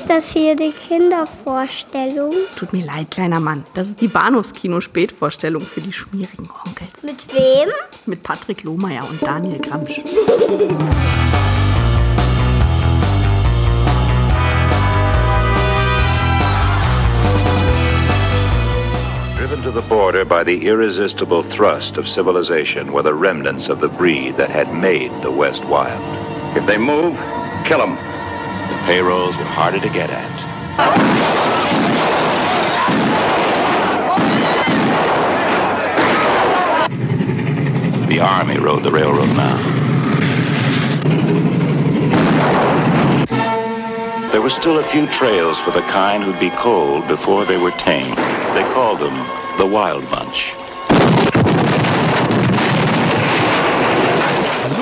Ist das hier die Kindervorstellung? Tut mir leid, kleiner Mann. Das ist die Bahnhofskino-Spätvorstellung für die schmierigen Onkels. Mit wem? Mit Patrick Lohmeier und Daniel Gramsch. Driven to the border by the irresistible thrust of civilization were the remnants of the breed that had made the West wild. If they move, kill them. Payrolls were harder to get at. The army rode the railroad now. There were still a few trails for the kind who'd be cold before they were tame. They called them the Wild Bunch.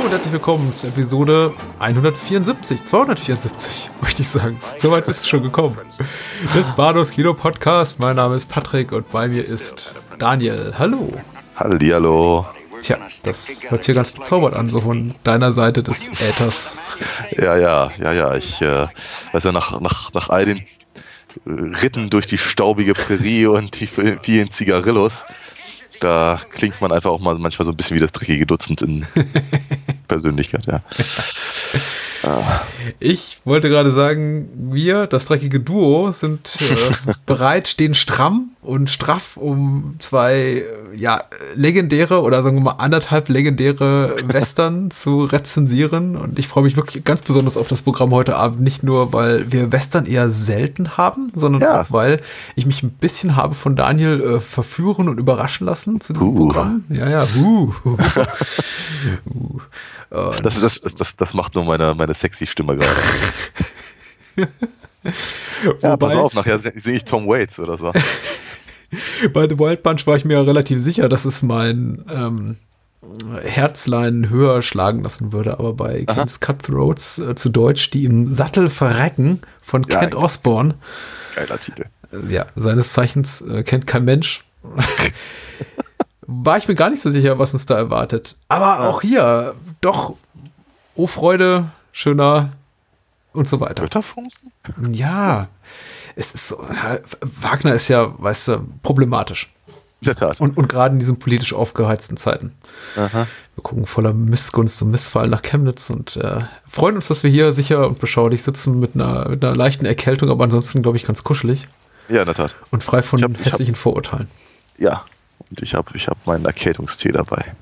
Und herzlich willkommen zur Episode 174, 274, möchte ich sagen. Soweit ist es schon gekommen. Des Bados Kino Podcast. Mein Name ist Patrick und bei mir ist Daniel. Hallo. Hallihallo. Tja, das hört sich ganz bezaubert an, so von deiner Seite des Äthers. Ja, ja, ja, ja. Ich äh, weiß ja, nach, nach, nach all den äh, Ritten durch die staubige Prärie und die vielen Zigarillos, da klingt man einfach auch mal manchmal so ein bisschen wie das dreckige Dutzend in Persönlichkeit, ja. Ich wollte gerade sagen, wir, das dreckige Duo, sind äh, bereit, stehen stramm und straff, um zwei ja, legendäre oder sagen wir mal anderthalb legendäre Western zu rezensieren. Und ich freue mich wirklich ganz besonders auf das Programm heute Abend. Nicht nur, weil wir Western eher selten haben, sondern Ja. auch, weil ich mich ein bisschen habe von Daniel äh, verführen und überraschen lassen zu diesem Uh. Programm. Ja, ja, uh. uh. Das, das, das, das, macht nur meine, meine sexy Stimme gerade. Ja, pass Wobei- auf, nachher se- sehe ich Tom Waits oder so. Bei The Wild Bunch war ich mir relativ sicher, dass es mein ähm, Herzlein höher schlagen lassen würde, aber bei King's Cutthroats äh, zu Deutsch, die im Sattel verrecken von Ja, Kent. Osborne, Geiler Titel. äh, ja, seines Zeichens äh, kennt kein Mensch, war ich mir gar nicht so sicher, was uns da erwartet. Aber auch hier, doch, oh Freude, schöner und so weiter. Götterfunken? Ja, es ist so, Wagner ist ja, weißt du, problematisch. In der Tat. Und, und gerade in diesen politisch aufgeheizten Zeiten. Aha. Wir gucken voller Missgunst und Missfallen nach Chemnitz und äh, freuen uns, dass wir hier sicher und beschaulich sitzen mit einer, mit einer leichten Erkältung, aber ansonsten, glaube ich, ganz kuschelig Ja, in der Tat. und frei von hab- ich hab- hässlichen Vorurteilen. Ja. Und ich habe ich hab meinen Erkältungstee dabei.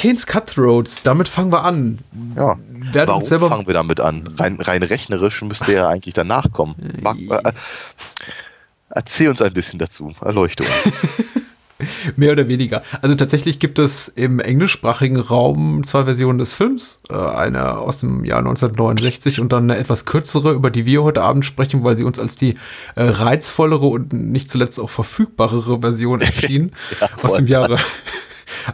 Kane's Cutthroats, damit fangen wir an. Ja. Werden Warum uns selber fangen wir damit an? Rein, rein rechnerisch müsste ja eigentlich danach kommen. Mag, äh, erzähl uns ein bisschen dazu. Erleuchte uns. Mehr oder weniger. Also tatsächlich gibt es im englischsprachigen Raum zwei Versionen des Films. Äh, Eine aus dem Jahr 1969 und dann eine etwas kürzere, über die wir heute Abend sprechen, weil sie uns als die äh, reizvollere und nicht zuletzt auch verfügbarere Version erschien. aus dem Jahre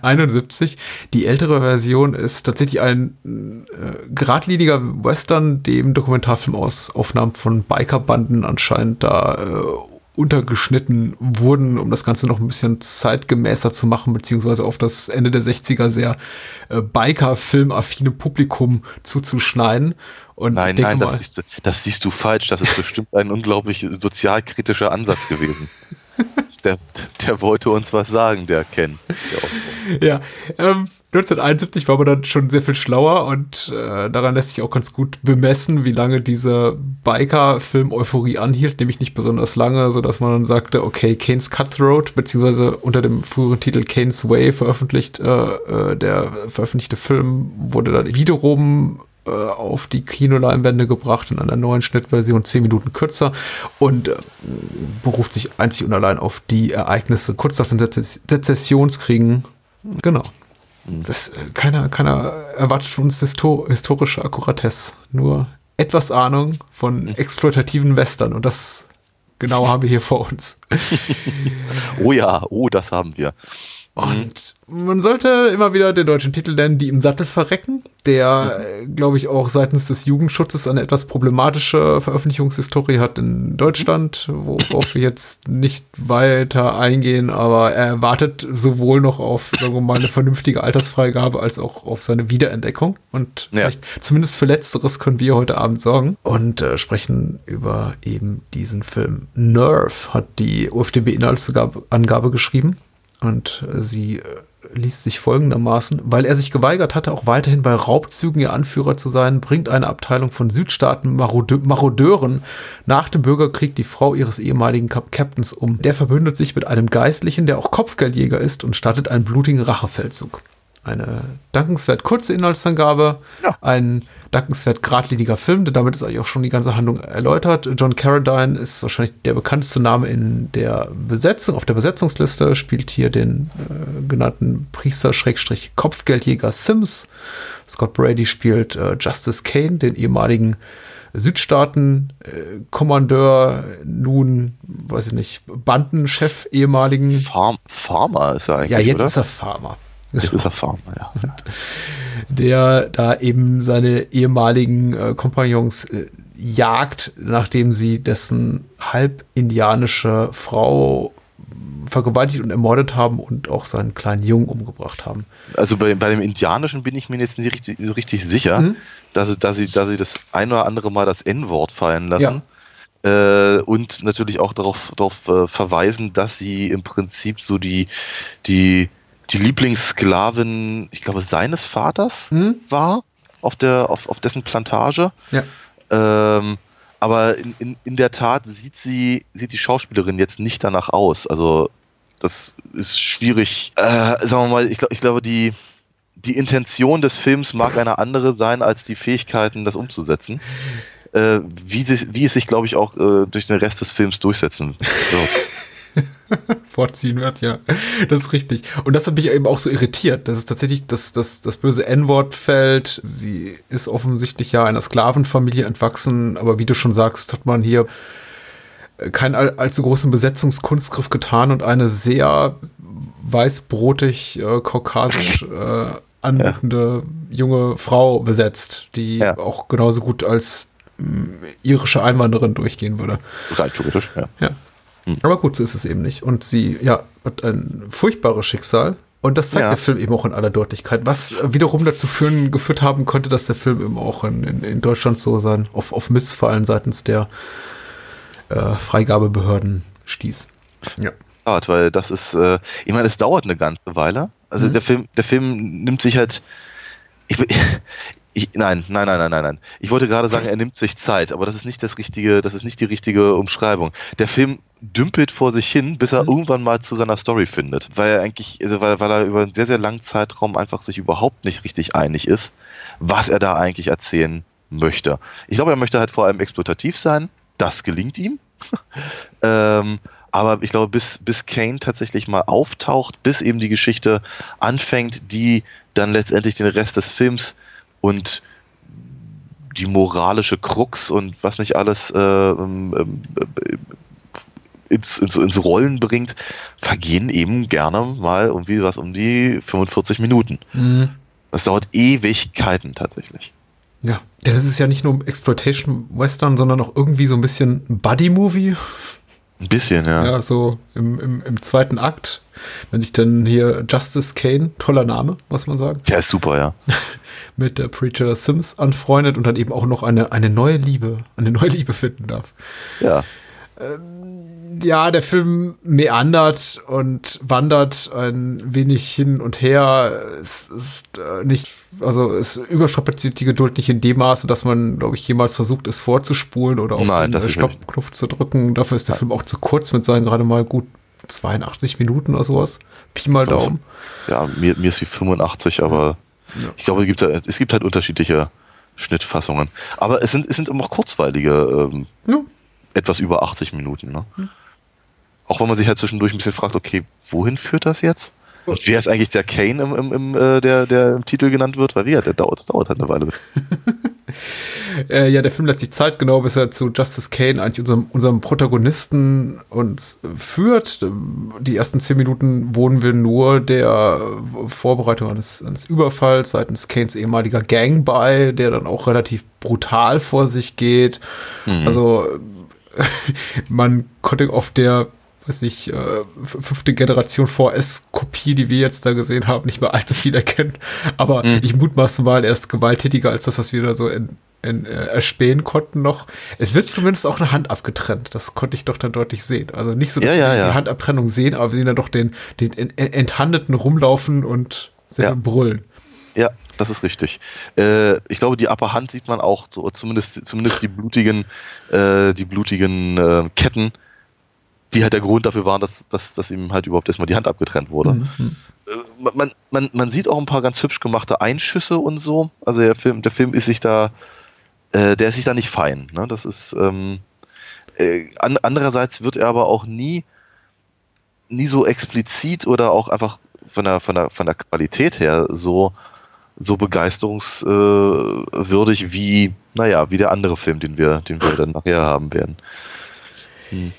71. Die ältere Version ist tatsächlich ein äh, geradliniger Western, dem Dokumentarfilm aus Aufnahmen von Bikerbanden anscheinend da äh, untergeschnitten wurden, um das Ganze noch ein bisschen zeitgemäßer zu machen, beziehungsweise auf das Ende der 60er sehr äh, Biker-filmaffine Publikum zuzuschneiden. Und Nein, nein, mal, das siehst, du, das siehst du falsch. Das ist bestimmt ein unglaublich sozialkritischer Ansatz gewesen. Der, der wollte uns was sagen, der Ken. Der Osborne. Ja, ähm, 1971 war man dann schon sehr viel schlauer und äh, daran lässt sich auch ganz gut bemessen, wie lange diese Biker-Film-Euphorie anhielt, nämlich nicht besonders lange, sodass man dann sagte, okay, Kane's Cutthroat, beziehungsweise unter dem früheren Titel Kane's Way veröffentlicht, äh, äh, der veröffentlichte Film wurde dann wiederum äh, auf die Kinoleinwände gebracht in einer neuen Schnittversion, zehn Minuten kürzer und äh, beruft sich einzig und allein auf die Ereignisse kurz nach den Sezess- Sezessionskriegen. Genau. Das, äh, keiner, keiner erwartet von uns histo historische Akkuratesse, nur etwas Ahnung von exploitativen Western und das genau haben wir hier vor uns. Oh ja, oh, das haben wir. Und man sollte immer wieder den deutschen Titel nennen, die im Sattel verrecken, der, äh, glaube ich, auch seitens des Jugendschutzes eine etwas problematische Veröffentlichungshistorie hat in Deutschland, worauf wir jetzt nicht weiter eingehen, aber er wartet sowohl noch auf, sagen wir mal, eine vernünftige Altersfreigabe als auch auf seine Wiederentdeckung. Und Ja. vielleicht zumindest für Letzteres können wir heute Abend sorgen und äh, sprechen über eben diesen Film. Nerve hat die UFDB-Inhaltsangabe geschrieben und äh, sie äh, liest sich folgendermaßen, weil er sich geweigert hatte, auch weiterhin bei Raubzügen ihr Anführer zu sein, bringt eine Abteilung von Südstaaten Marode Marodeuren nach dem Bürgerkrieg die Frau ihres ehemaligen Captains um. Der verbündet sich mit einem Geistlichen, der auch Kopfgeldjäger ist und startet einen blutigen Rachefeldzug. Eine dankenswert kurze Inhaltsangabe, Ja. ein dankenswert geradliniger Film, denn damit ist eigentlich auch schon die ganze Handlung erläutert. John Carradine ist wahrscheinlich der bekannteste Name in der Besetzung. Auf der Besetzungsliste spielt hier den äh, genannten Priester-Kopfgeldjäger Sims. Scott Brady spielt äh, Justice Kane, den ehemaligen Südstaaten-Kommandeur, nun, weiß ich nicht, Bandenchef ehemaligen. Farm, Farmer ist er eigentlich. Ja, jetzt oder? ist er Farmer. Jetzt ist er Farmer, ja. der da eben seine ehemaligen äh, Kompagnons äh, jagt, nachdem sie dessen halb indianische Frau vergewaltigt und ermordet haben und auch seinen kleinen Jungen umgebracht haben. Also bei, bei dem Indianischen bin ich mir jetzt nicht richtig, so richtig sicher, Mhm. dass, sie, dass, sie, dass sie das ein oder andere Mal das N-Wort fallen lassen. Äh, und natürlich auch darauf, darauf äh, verweisen, dass sie im Prinzip so die, die, die Lieblingssklavin, ich glaube, seines Vaters Mhm. war auf, der, auf, auf dessen Plantage. Ja. Ähm, aber in, in, in der Tat sieht sie, sieht die Schauspielerin jetzt nicht danach aus. Also das ist schwierig. Äh, sagen wir mal, ich, glaub, ich glaube, die, die Intention des Films mag eine andere sein, als die Fähigkeiten, das umzusetzen. Äh, wie, sie, wie es sich, glaube ich, auch äh, durch den Rest des Films durchsetzen wird. vorziehen wird, ja. Das ist richtig. Und das hat mich eben auch so irritiert, dass es tatsächlich das, das, das böse N-Wort fällt. Sie ist offensichtlich ja einer Sklavenfamilie entwachsen, aber wie du schon sagst, hat man hier keinen all- allzu großen Besetzungskunstgriff getan und eine sehr weißbrotig, äh, kaukasisch äh, anmutende junge Frau besetzt, die Ja. auch genauso gut als mh, irische Einwanderin durchgehen würde. Rein theoretisch, ja. Ja. Aber gut, so ist es eben nicht. Und sie, ja, hat ein furchtbares Schicksal. Und das zeigt Ja. der Film eben auch in aller Deutlichkeit, was wiederum dazu führen, geführt haben könnte, dass der Film eben auch in, in, in Deutschland so sein, auf, auf Missfallen seitens der äh, Freigabebehörden stieß. Ja. Weil das ist, äh, ich meine, es dauert eine ganze Weile. Also Mhm. der Film, der Film nimmt sich halt, ich, ich, nein, nein, nein, nein, nein, nein. Ich wollte gerade sagen, er nimmt sich Zeit, aber das ist nicht das richtige, das ist nicht die richtige Umschreibung. Der Film dümpelt vor sich hin, bis er Mhm. irgendwann mal zu seiner Story findet, weil er eigentlich, also weil, weil er über einen sehr, sehr langen Zeitraum einfach sich überhaupt nicht richtig einig ist, was er da eigentlich erzählen möchte. Ich glaube, er möchte halt vor allem exploitativ sein. Das gelingt ihm. ähm, aber ich glaube, bis, bis Kane tatsächlich mal auftaucht, bis eben die Geschichte anfängt, die dann letztendlich den Rest des Films und die moralische Krux und was nicht alles äh, ähm, ähm, äh, ins, ins, ins Rollen bringt, vergehen eben gerne mal irgendwie was um die 45 Minuten. Mhm. Das dauert Ewigkeiten tatsächlich. Ja. Das ist ja nicht nur Exploitation-Western, sondern auch irgendwie so ein bisschen Buddy-Movie. Ein bisschen, ja. Ja, so im, im, im zweiten Akt, wenn sich dann hier Justice Kane, toller Name, muss man sagen, Der ist super, ja. mit der Preacher Sims anfreundet und dann eben auch noch eine, eine neue Liebe, eine neue Liebe finden darf. Ja. Ja, der Film meandert und wandert ein wenig hin und her. Es ist äh, nicht, also es überstrapaziert die Geduld nicht in dem Maße, dass man, glaube ich, jemals versucht, es vorzuspulen oder auf Nein, den. Stoppknopf zu drücken. Dafür ist der Film auch zu kurz mit seinen gerade mal gut 82 Minuten oder sowas. Pi mal So. Daumen. Ja, mir, mir ist wie 85, aber Ja. ich glaube, es gibt, halt- es gibt halt unterschiedliche Schnittfassungen. Aber es sind, es sind immer kurzweilige, ähm, Ja. etwas über 80 Minuten. Ne? Auch wenn man sich halt zwischendurch ein bisschen fragt, okay, wohin führt das jetzt? Und wer ist eigentlich der Kane, im, im, im, äh, der, der im Titel genannt wird? Weil wie, der dauert, es dauert halt eine Weile. Äh, ja, der Film lässt sich Zeit genau, bis er zu Justice Kane, eigentlich unserem, unserem Protagonisten, uns führt. Die ersten zehn Minuten wohnen wir nur der Vorbereitung eines, eines Überfalls seitens Kanes ehemaliger Gang bei, der dann auch relativ brutal vor sich geht. Mhm. Also man konnte auf der weiß nicht, äh, fünfte Generation VS-Kopie, die wir jetzt da gesehen haben, nicht mehr allzu viel erkennen. Aber mhm. ich mutmaße mal, er ist gewalttätiger als das, was wir da so in, in, äh, erspähen konnten noch. Es wird zumindest auch eine Hand abgetrennt. Das konnte ich doch dann deutlich sehen. Also nicht so, dass ja, wir ja. die Handabtrennung sehen, aber wir sehen dann doch den, den Enthandeten rumlaufen und sehr ja. brüllen. Ja, das ist richtig. Äh, ich glaube, die Upper Hand sieht man auch, so, zumindest, zumindest die blutigen, äh, die blutigen äh, Ketten die halt der Grund dafür waren, dass, dass, dass ihm halt überhaupt erstmal die Hand abgetrennt wurde. Mhm. Äh, man, man, man sieht auch ein paar ganz hübsch gemachte Einschüsse und so. Also der Film, der Film ist sich da, äh, der ist sich da nicht fein. Ne? Das ist ähm, äh, an, andererseits wird er aber auch nie, nie so explizit oder auch einfach von der, von der, von der Qualität her so, so begeisterungswürdig äh, wie, naja, wie der andere Film, den wir, den wir dann nachher haben werden. Hm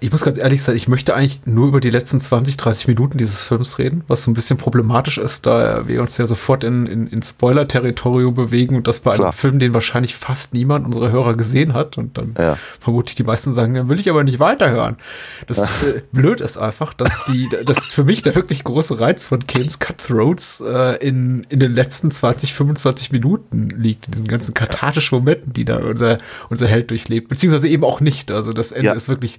ich muss ganz ehrlich sein, ich möchte eigentlich nur über die letzten 20, 30 Minuten dieses Films reden, was so ein bisschen problematisch ist, da wir uns ja sofort in, in, in Spoiler-Territorium bewegen und das bei Klar. einem Film, den wahrscheinlich fast niemand unserer Hörer gesehen hat und dann ja. vermutlich die meisten sagen, dann will ich aber nicht weiterhören. Das äh, blöd ist einfach, dass die, das für mich der wirklich große Reiz von Kane's Cutthroats äh, in, in den letzten 20, 25 Minuten liegt, in diesen ganzen kathartischen Momenten, die da unser, unser Held durchlebt, beziehungsweise eben auch nicht. Also das Ende ja. ist wirklich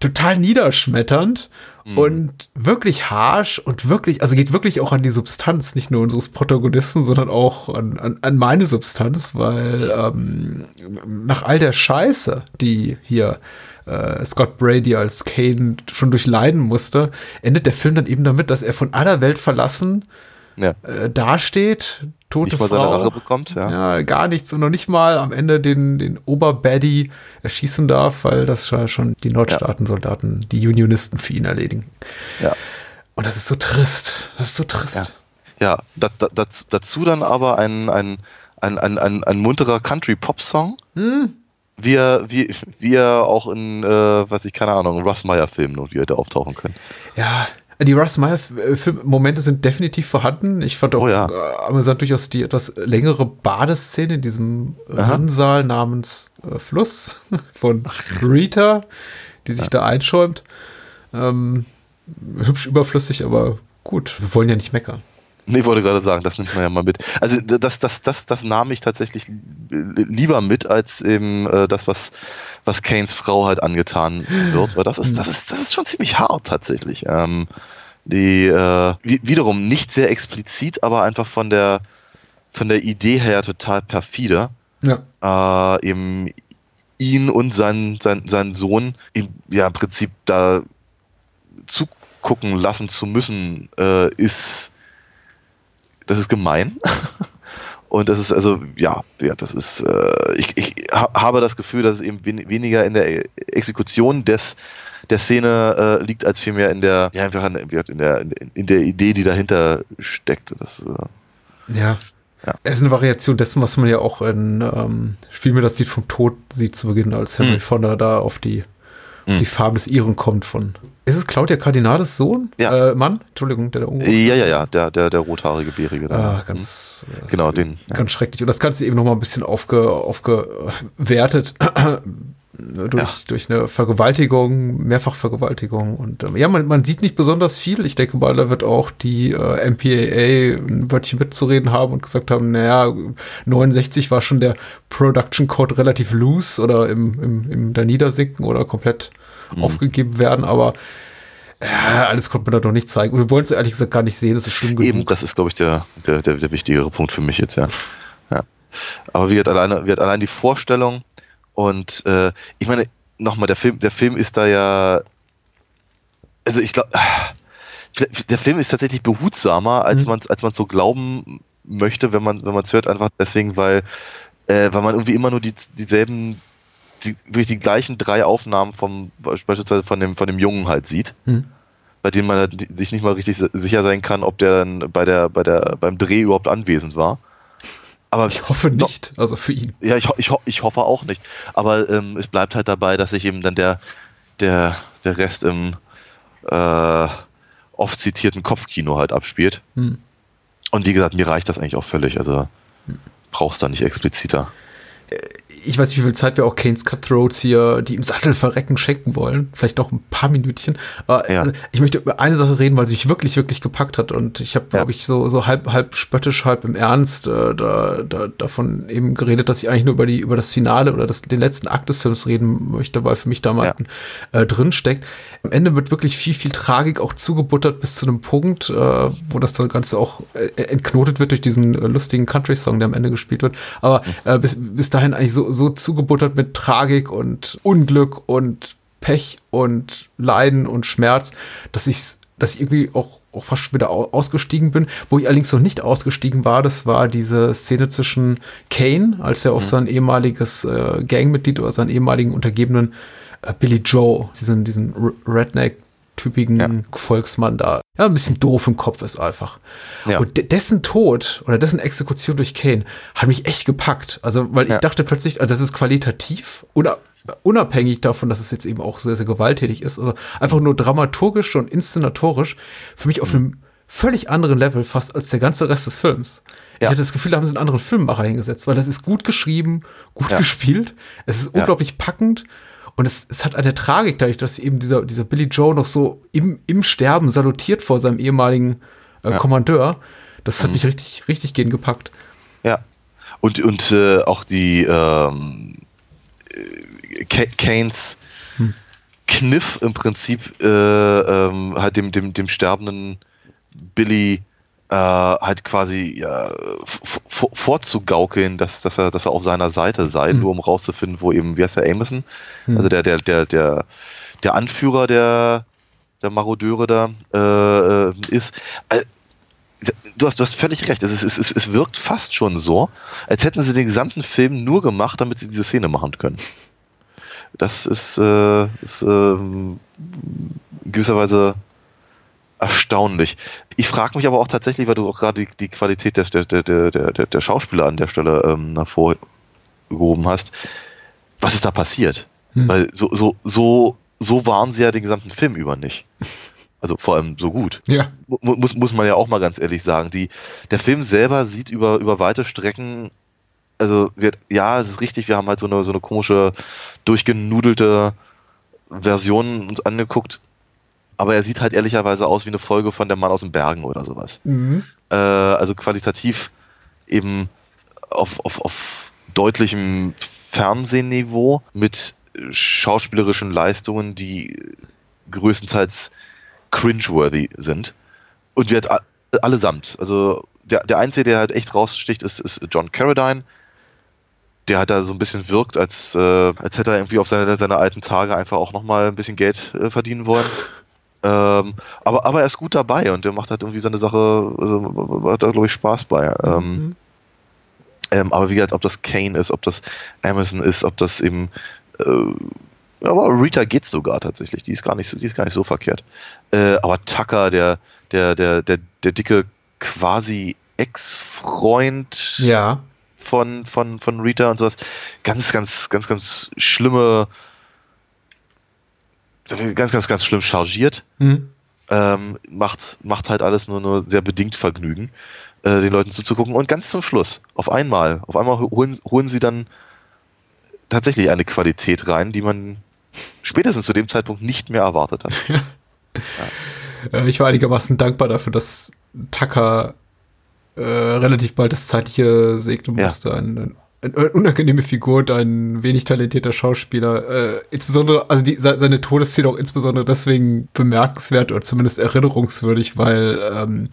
total niederschmetternd mhm. und wirklich harsh und wirklich, also geht wirklich auch an die Substanz, nicht nur unseres Protagonisten, sondern auch an, an, an meine Substanz, weil ähm, nach all der Scheiße, die hier äh, Scott Brady als Kane schon durchleiden musste, endet der Film dann eben damit, dass er von aller Welt verlassen ja. äh, dasteht, tote nicht mal Frau, seine Rache bekommt, ja. ja. gar nichts und noch nicht mal am Ende den, den Oberbaddy erschießen darf, weil das schon die Nordstaatensoldaten, ja. die Unionisten für ihn erledigen. Ja. Und das ist so trist. Das ist so trist. Ja, ja da, da, dazu dann aber ein, ein, ein, ein, ein, ein munterer Country-Pop-Song. Hm. Wie er, wie, wie er auch in, äh, was ich, keine Ahnung, Russ Meyer-Filmen und wie er da auftauchen können. Ja, die Russ Meyer Momente sind definitiv vorhanden. Ich fand auch oh, ja. äh, amüsant durchaus die etwas längere Badeszene in diesem Rinnsal namens äh, Fluss von Rita, die sich ja. da einschäumt. Ähm, hübsch überflüssig, aber gut, wir wollen ja nicht meckern. Nee, wollte gerade sagen, das nimmt man ja mal mit. Also das, das, das, das nahm ich tatsächlich lieber mit, als eben äh, das, was, was Kanes Frau halt angetan wird. Weil das ist, das ist, das ist schon ziemlich hart tatsächlich. Ähm, die äh, wiederum nicht sehr explizit, aber einfach von der von der Idee her total perfide. Ja. Äh, eben ihn und seinen, sein, seinen Sohn im, ja, im Prinzip da zugucken lassen zu müssen, äh, ist das ist gemein. Und das ist also, ja, ja das ist, äh, ich, ich habe das Gefühl, dass es eben wen weniger in der Exekution des, der Szene äh, liegt, als vielmehr in der, ja, einfach in der, in der Idee, die dahinter steckt. Das, äh, ja. ja. Es ist eine Variation dessen, was man ja auch in ähm, Spiel mir das Lied vom Tod sieht zu Beginn, als Henry hm. Fonda da auf die hm. die Farbe des Iren kommt von. Ist es Claudia Cardinales Sohn? Ja. Äh, Mann? Entschuldigung, der der Ja, ja, ja, der, der, der rothaarige Bärige. Ah, ganz. Hm. Genau, den. Ganz ja. schrecklich. Und das Ganze eben nochmal ein bisschen aufge, aufgewertet. Durch, ja. durch eine Vergewaltigung, Mehrfachvergewaltigung. Und ähm, ja, man, man sieht nicht besonders viel. Ich denke mal, da wird auch die äh, MPAA ein Wörtchen mitzureden haben und gesagt haben, naja, 69 war schon der Production Code relativ loose oder im, im, im da niedersinken oder komplett mhm. aufgegeben werden, aber ja, alles konnte man da noch nicht zeigen. Und wir wollen es ehrlich gesagt gar nicht sehen, das ist schlimm genug. Eben, das ist, glaube ich, der, der, der, der wichtigere Punkt für mich jetzt, ja. ja. Aber wie hat alleine, wie hat allein die Vorstellung, und äh, ich meine, nochmal, der Film, der Film ist da ja. Also ich glaube, der Film ist tatsächlich behutsamer, als mhm. man als man so glauben möchte, wenn man wenn man es hört, einfach deswegen, weil äh, weil man irgendwie immer nur die, dieselben die, wirklich die gleichen drei Aufnahmen vom beispielsweise von dem von dem Jungen halt sieht. Mhm. Bei denen man halt sich nicht mal richtig sicher sein kann, ob der dann bei der, bei der, beim Dreh überhaupt anwesend war Aber Ich hoffe nicht, also für ihn. Ja, ich, ich, ich hoffe auch nicht. Aber ähm, es bleibt halt dabei, dass sich eben dann der, der, der Rest im äh, oft zitierten Kopfkino halt abspielt. Hm. Und wie gesagt, mir reicht das eigentlich auch völlig. Also brauchst da nicht expliziter. Ich weiß nicht, wie viel Zeit wir auch Kanes Cutthroats hier, die im Sattel verrecken, schenken wollen. Vielleicht noch ein paar Minütchen. Aber Ja. also, ich möchte über eine Sache reden, weil sie mich wirklich, wirklich gepackt hat. Und ich habe, Ja. glaube ich, so, so halb, halb spöttisch, halb im Ernst äh, da, da, davon eben geredet, dass ich eigentlich nur über, die, über das Finale oder das, den letzten Akt des Films reden möchte, weil für mich da am meisten äh, drin steckt. Am Ende wird wirklich viel, viel Tragik auch zugebuttert bis zu einem Punkt, äh, wo das Ganze auch äh, entknotet wird durch diesen äh, lustigen Country-Song, der am Ende gespielt wird. Aber äh, bis, bis dahin eigentlich so, so zugebuttert mit Tragik und Unglück und Pech und Leiden und Schmerz, dass ich, dass ich irgendwie auch, auch fast wieder au- ausgestiegen bin. Wo ich allerdings noch nicht ausgestiegen war, das war diese Szene zwischen Kane, als er auf sein ehemaliges äh, Gangmitglied oder seinen ehemaligen Untergebenen äh, Billy Joe, diesen, diesen Redneck-typigen Ja. Volksmann da, ja, ein bisschen doof im Kopf ist einfach. Ja. Und de dessen Tod oder dessen Exekution durch Kane hat mich echt gepackt. Also, weil ich Ja. dachte plötzlich, also das ist qualitativ oder unabhängig davon, dass es jetzt eben auch sehr, sehr gewalttätig ist, also einfach nur dramaturgisch und inszenatorisch für mich auf Mhm. einem völlig anderen Level fast als der ganze Rest des Films. Ich Ja. hatte das Gefühl, da haben sie einen anderen Filmemacher hingesetzt, weil das ist gut geschrieben, gut Ja. gespielt, es ist Ja. unglaublich packend und es, es hat eine Tragik dadurch, dass eben dieser, dieser Billy Joe noch so im, im Sterben salutiert vor seinem ehemaligen äh, Kommandeur. Das Mhm. hat mich richtig, richtig gehen gepackt. Ja. Und, und äh, auch die ähm, äh, Ka- Kanes Kniff im Prinzip äh, ähm, halt dem, dem, dem sterbenden Billy äh, halt quasi ja, vorzugaukeln, dass, dass, er, dass er auf seiner Seite sei, nur um rauszufinden, wo eben, wie heißt der Amison? Also der, der, der, der, der Anführer der, der Marodeure da äh, äh, ist. Äh, du hast, du hast völlig recht. Es, ist, es, es wirkt fast schon so, als hätten sie den gesamten Film nur gemacht, damit sie diese Szene machen können. Das ist, äh, ist ähm, in gewisser Weise erstaunlich. Ich frage mich aber auch tatsächlich, weil du auch gerade die, die Qualität der, der, der, der, der, Schauspieler an der Stelle ähm, hervorgehoben hast, was ist da passiert? Hm. Weil so, so, so, so waren sie ja den gesamten Film über nicht. Also vor allem so gut Ja. mu- muss, muss man ja auch mal ganz ehrlich sagen. Die, der Film selber sieht über, über weite Strecken, also wird, ja, es ist richtig, wir haben halt so eine, so eine komische, durchgenudelte Version uns angeguckt, aber er sieht halt ehrlicherweise aus wie eine Folge von Der Mann aus den Bergen oder sowas. Mhm. Äh, also qualitativ eben auf, auf, auf deutlichem Fernsehniveau mit schauspielerischen Leistungen, die größtenteils cringeworthy sind. Und wird a- allesamt. Also der, der Einzige, der halt echt raussticht, ist, ist John Carradine. Der halt da so ein bisschen wirkt, als, äh, als hätte er irgendwie auf seine, seine alten Tage einfach auch nochmal ein bisschen Geld äh, verdienen wollen. Ähm, aber, aber er ist gut dabei und der macht halt irgendwie seine Sache, also, hat da glaube ich Spaß bei. Ähm, ähm, aber wie gesagt, ob das Kane ist, ob das Amazon ist, ob das eben äh, aber Rita geht sogar tatsächlich, die ist gar nicht so, die ist gar nicht so verkehrt. Äh, aber Tucker, der, der, der, der, der dicke quasi Ex-Freund Ja. von, von, von Rita und sowas, ganz, ganz, ganz, ganz schlimme, ganz, ganz, ganz schlimm chargiert Mhm. ähm, macht, macht halt alles nur, nur sehr bedingt Vergnügen, äh, den Leuten zuzugucken. Und ganz zum Schluss, auf einmal, auf einmal holen, holen sie dann tatsächlich eine Qualität rein, die man spätestens zu dem Zeitpunkt nicht mehr erwartet hat. Äh, ich war einigermaßen dankbar dafür, dass Tucker äh, relativ bald das Zeitliche segnen Ja. musste. Ein, ein, eine unangenehme Figur, ein wenig talentierter Schauspieler. Äh, insbesondere, also die, se- seine Todesszene auch insbesondere deswegen bemerkenswert oder zumindest erinnerungswürdig, weil ähm,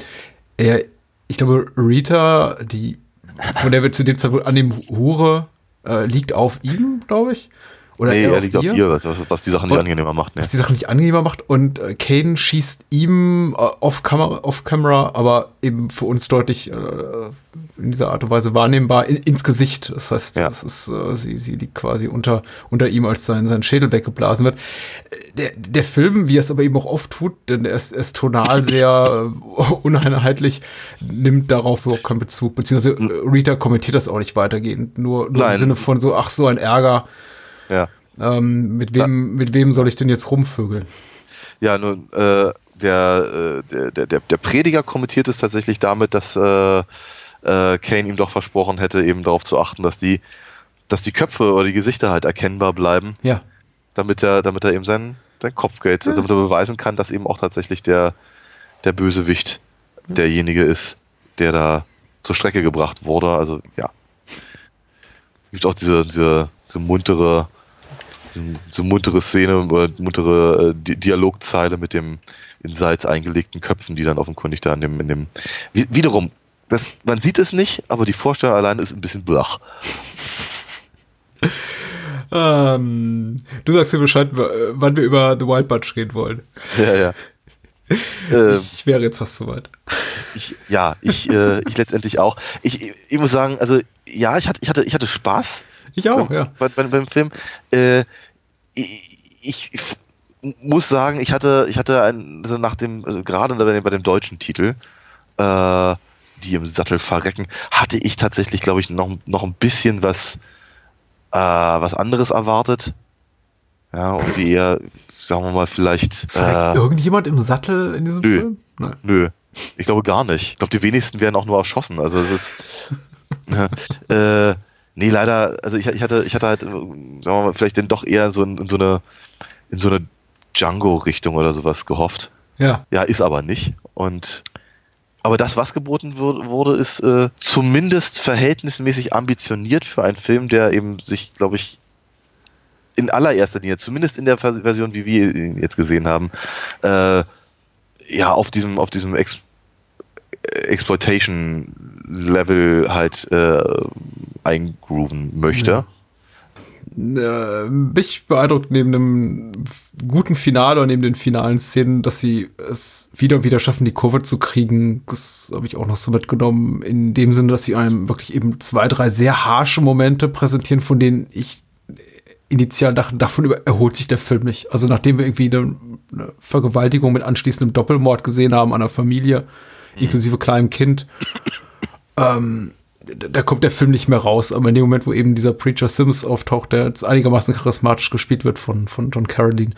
er, ich glaube, Rita, die, von der wir zu dem Zeitpunkt annehmen, Hure, äh, liegt auf ihm, glaube ich. Oder nee, er er liegt auf ihr, was, was die Sache nicht Und- angenehmer macht. Ne? was die Sache nicht angenehmer macht. Und äh, Kane schießt ihm äh, off, Camera, off Camera, aber eben für uns deutlich äh, in dieser Art und Weise wahrnehmbar in, ins Gesicht. Das heißt, Ja. das ist, äh, sie, sie liegt quasi unter, unter ihm, als sein, sein Schädel weggeblasen wird. Der, der Film, wie er es aber eben auch oft tut, denn er ist, er ist tonal sehr äh, uneinheitlich, nimmt darauf überhaupt keinen Bezug. Beziehungsweise Rita kommentiert das auch nicht weitergehend. Nur, nur im. Sinne von so, ach, so ein Ärger. Ja. Ähm, mit, wem, mit wem soll ich denn jetzt rumvögeln? Ja, nun, äh, der, äh, der, der, der, Prediger kommentiert es tatsächlich damit, dass äh, äh, Kane ihm doch versprochen hätte, eben darauf zu achten, dass die, dass die Köpfe oder die Gesichter halt erkennbar bleiben, Ja. damit er, damit er eben sein, sein Kopfgeld, also damit er beweisen kann, dass eben auch tatsächlich der, der Bösewicht derjenige ist, der da zur Strecke gebracht wurde. Also ja. Gibt auch diese, diese, diese muntere, diese muntere Szene oder muntere äh, Di Dialogzeile mit dem in Salz eingelegten Köpfen, die dann offenkundig da in dem, in dem Wie- wiederum, das, man sieht es nicht, aber die Vorstellung allein ist ein bisschen blach. Ähm, du sagst mir Bescheid, wann wir über The Wild Bunch reden wollen. Ja, ja. Ähm, Ich wäre jetzt fast soweit. ich, ja, ich, äh, ich letztendlich auch. Ich, ich, ich muss sagen, also ja, ich hatte, ich hatte, ich hatte Spaß Ich auch, beim, ja. bei, bei, beim Film. Äh, ich, ich, muss sagen, ich hatte, ich hatte ein, also nach dem, also gerade bei dem, bei dem deutschen Titel, äh, die im Sattel verrecken, hatte ich tatsächlich, glaube ich, noch, noch ein bisschen was, äh, was anderes erwartet. Ja, und die eher, sagen wir mal, vielleicht. Verreckt Äh, irgendjemand im Sattel in diesem nö. Film? Nein. Nö, ich glaube gar nicht. Ich glaube, die wenigsten werden auch nur erschossen. Also es ist. äh, nee, leider, also ich, ich hatte, ich hatte halt, äh, sagen wir mal, vielleicht dann doch eher so in, in so eine, in so eine Django-Richtung oder sowas gehofft. Ja. Ja, ist aber nicht. Und aber das, was geboten wur- wurde, ist äh, zumindest verhältnismäßig ambitioniert für einen Film, der eben sich, glaube ich, in allererster Linie, zumindest in der Vers- Version, wie wir ihn jetzt gesehen haben, äh, ja, auf diesem, auf diesem Ex Exploitation-Level halt äh, eingrooven möchte. Äh, mich beeindruckt neben dem guten Finale und neben den finalen Szenen, dass sie es wieder und wieder schaffen, die Kurve zu kriegen. Das habe ich auch noch so mitgenommen. In dem Sinne, dass sie einem wirklich eben zwei, drei sehr harsche Momente präsentieren, von denen ich initial dachte, davon erholt sich der Film nicht. Also nachdem wir irgendwie eine, Vergewaltigung mit anschließendem Doppelmord gesehen haben an einer Familie, inklusive kleinem Kind, ähm, da, kommt der Film nicht mehr raus. Aber in dem Moment, wo eben dieser Preacher Sims auftaucht, der jetzt einigermaßen charismatisch gespielt wird von, von John Carradine,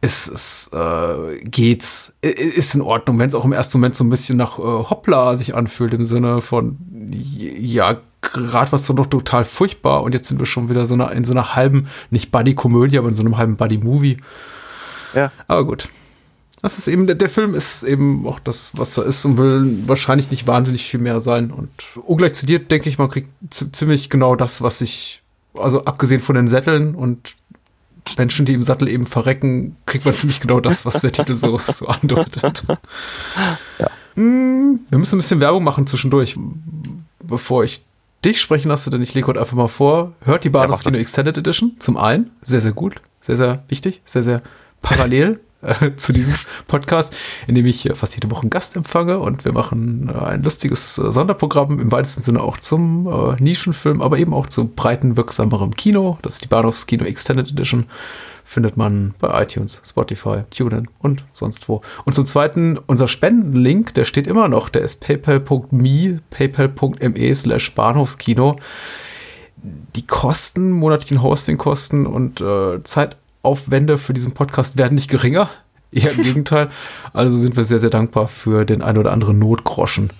ist es äh, geht's, ist in Ordnung, wenn es auch im ersten Moment so ein bisschen nach äh, Hoppla sich anfühlt, im Sinne von, ja, gerade was doch noch total furchtbar und jetzt sind wir schon wieder so eine, in so einer halben, nicht Buddy-Komödie, aber in so einem halben Buddy-Movie. Ja. Aber gut. Das ist eben, der, der Film ist eben auch das, was er ist und will wahrscheinlich nicht wahnsinnig viel mehr sein. Und ungleich zu dir denke ich, man kriegt zi- ziemlich genau das, was ich, also abgesehen von den Sätteln und Menschen, die im Sattel eben verrecken, kriegt man ziemlich genau das, was der Titel so, so andeutet. Hm, Wir müssen ein bisschen Werbung machen zwischendurch, bevor ich dich sprechen lasse, denn ich lege heute einfach mal vor. Hört die Bahnhofs mach das. Kino Extended Edition zum einen, sehr, sehr gut, sehr, sehr wichtig, sehr, sehr parallel zu diesem Podcast, in dem ich fast jede Woche einen Gast empfange und wir machen äh, ein lustiges äh, Sonderprogramm im weitesten Sinne auch zum äh, Nischenfilm, aber eben auch zu breiten, wirksamerem Kino. Das ist die Bahnhofs Kino Extended Edition. Findet man bei iTunes, Spotify, TuneIn und sonst wo. Und zum Zweiten, unser Spendenlink, der steht immer noch, der ist paypal.me, paypal.me slash Bahnhofskino. Die Kosten, monatlichen Hostingkosten und äh, Zeitaufwände für diesen Podcast werden nicht geringer. Eher im Gegenteil. Also sind wir sehr, sehr dankbar für den ein oder anderen Notgroschen.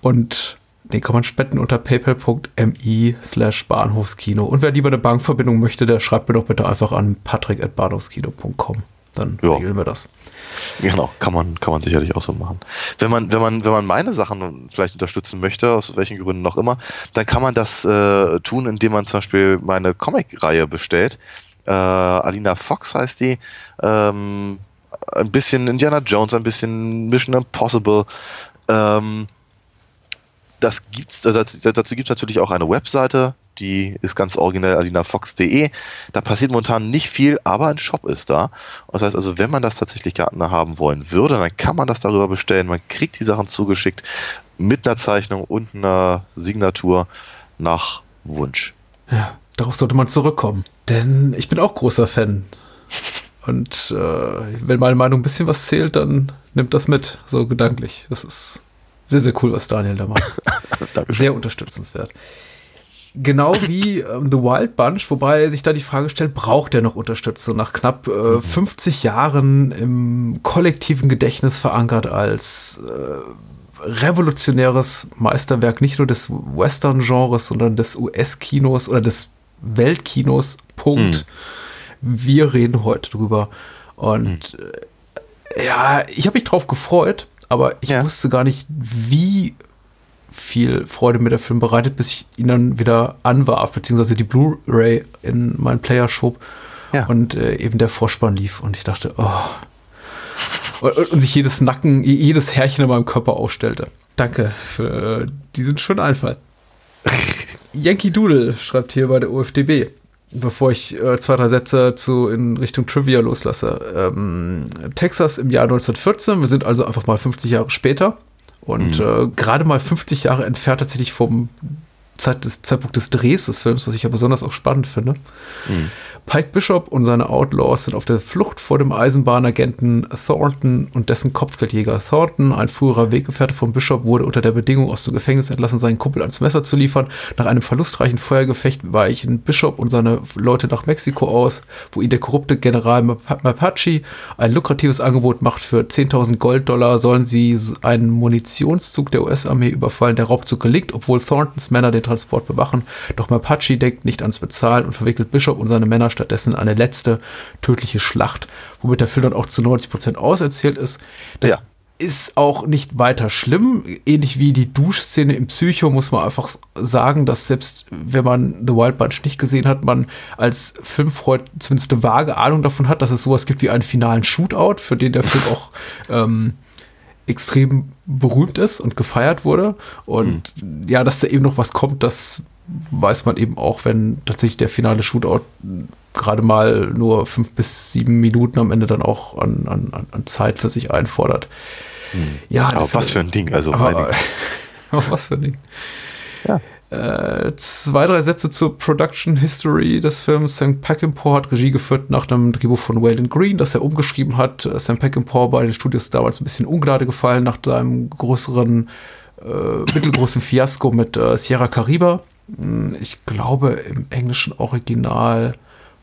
Und den kann man spenden unter paypal.me slash Bahnhofskino. Und wer lieber eine Bankverbindung möchte, der schreibt mir doch bitte einfach an patrick.bahnhofskino.com. Dann Ja. regeln wir das. Genau, kann man, kann man sicherlich auch so machen. Wenn man, wenn man, wenn man meine Sachen vielleicht unterstützen möchte, aus welchen Gründen auch immer, dann kann man das äh, tun, indem man zum Beispiel meine Comic-Reihe bestellt. Äh, Alina Fox heißt die. Ähm, ein bisschen Indiana Jones, ein bisschen Mission Impossible. Ähm, das gibt's, also dazu gibt es natürlich auch eine Webseite, die ist ganz originell alinafox.de. Da passiert momentan nicht viel, aber ein Shop ist da. Das heißt also, wenn man das tatsächlich gerne haben wollen würde, dann kann man das darüber bestellen. Man kriegt die Sachen zugeschickt mit einer Zeichnung und einer Signatur nach Wunsch. Ja, darauf sollte man zurückkommen. Denn ich bin auch großer Fan. Und äh, wenn meine Meinung ein bisschen was zählt, dann nimmt das mit, so gedanklich. Das ist sehr, sehr cool, was Daniel da macht. sehr unterstützenswert. Genau wie ähm, The Wild Bunch, wobei sich da die Frage stellt, braucht er noch Unterstützung nach knapp äh, mhm. 50 Jahren im kollektiven Gedächtnis verankert als äh, revolutionäres Meisterwerk nicht nur des Western-Genres, sondern des US-Kinos oder des Weltkinos. Punkt. Mhm. Wir reden heute drüber. Und mhm. äh, ja, ich habe mich drauf gefreut, aber ich ja. wusste gar nicht, wie viel Freude mir der Film bereitet, bis ich ihn dann wieder anwarf, beziehungsweise die Blu-ray in meinen Player schob ja. und äh, eben der Vorspann lief und ich dachte, oh. Und, und, sich jedes Nacken, jedes Härchen in meinem Körper aufstellte. Danke für äh, diesen schönen Einfall. Yankee Doodle schreibt hier bei der UFDB, bevor ich äh, zwei, drei Sätze zu in Richtung Trivia loslasse. Ähm, Texas im Jahr 1914, wir sind also einfach mal 50 Jahre später. Und mhm. äh, gerade mal 50 Jahre entfernt tatsächlich vom Zeit des, Zeitpunkt des Drehs des Films, was ich ja besonders auch spannend finde. Mhm. Pike Bishop und seine Outlaws sind auf der Flucht vor dem Eisenbahnagenten Thornton und dessen Kopfgeldjäger Thornton. Ein früherer Weggefährte von Bishop wurde unter der Bedingung aus dem Gefängnis entlassen, seinen Kumpel ans Messer zu liefern. Nach einem verlustreichen Feuergefecht weichen Bishop und seine Leute nach Mexiko aus, wo ihn der korrupte General Mapache ein lukratives Angebot macht. Für 10.000 Golddollar sollen sie einen Munitionszug der US-Armee überfallen. Der Raubzug gelingt, obwohl Thorntons Männer den Transport bewachen. Doch Mapache denkt nicht ans Bezahlen und verwickelt Bishop und seine Männer stattdessen eine letzte tödliche Schlacht, womit der Film dann auch zu 90 Prozent auserzählt ist. Das ja. ist auch nicht weiter schlimm. Ähnlich wie die Duschszene im Psycho muss man einfach sagen, dass selbst wenn man The Wild Bunch nicht gesehen hat, man als Filmfreund zumindest eine vage Ahnung davon hat, dass es sowas gibt wie einen finalen Shootout, für den der Film auch ähm, extrem berühmt ist und gefeiert wurde. Und mhm. ja, dass da eben noch was kommt, das weiß man eben auch, wenn tatsächlich der finale Shootout gerade mal nur fünf bis sieben Minuten am Ende dann auch an, an, an Zeit für sich einfordert. Hm. Ja, aber was für ein Ding, also aber, was für ein Ding. Ja. Äh, zwei, drei Sätze zur Production History des Films. Sam Peckinpah hat Regie geführt nach einem Drehbuch von Waylon Green, das er umgeschrieben hat. Sam Peckinpah bei den Studios damals ein bisschen Ungnade gefallen nach einem größeren, äh, mittelgroßen Fiasko mit äh, Sierra Cariba. Hm, ich glaube, im englischen Original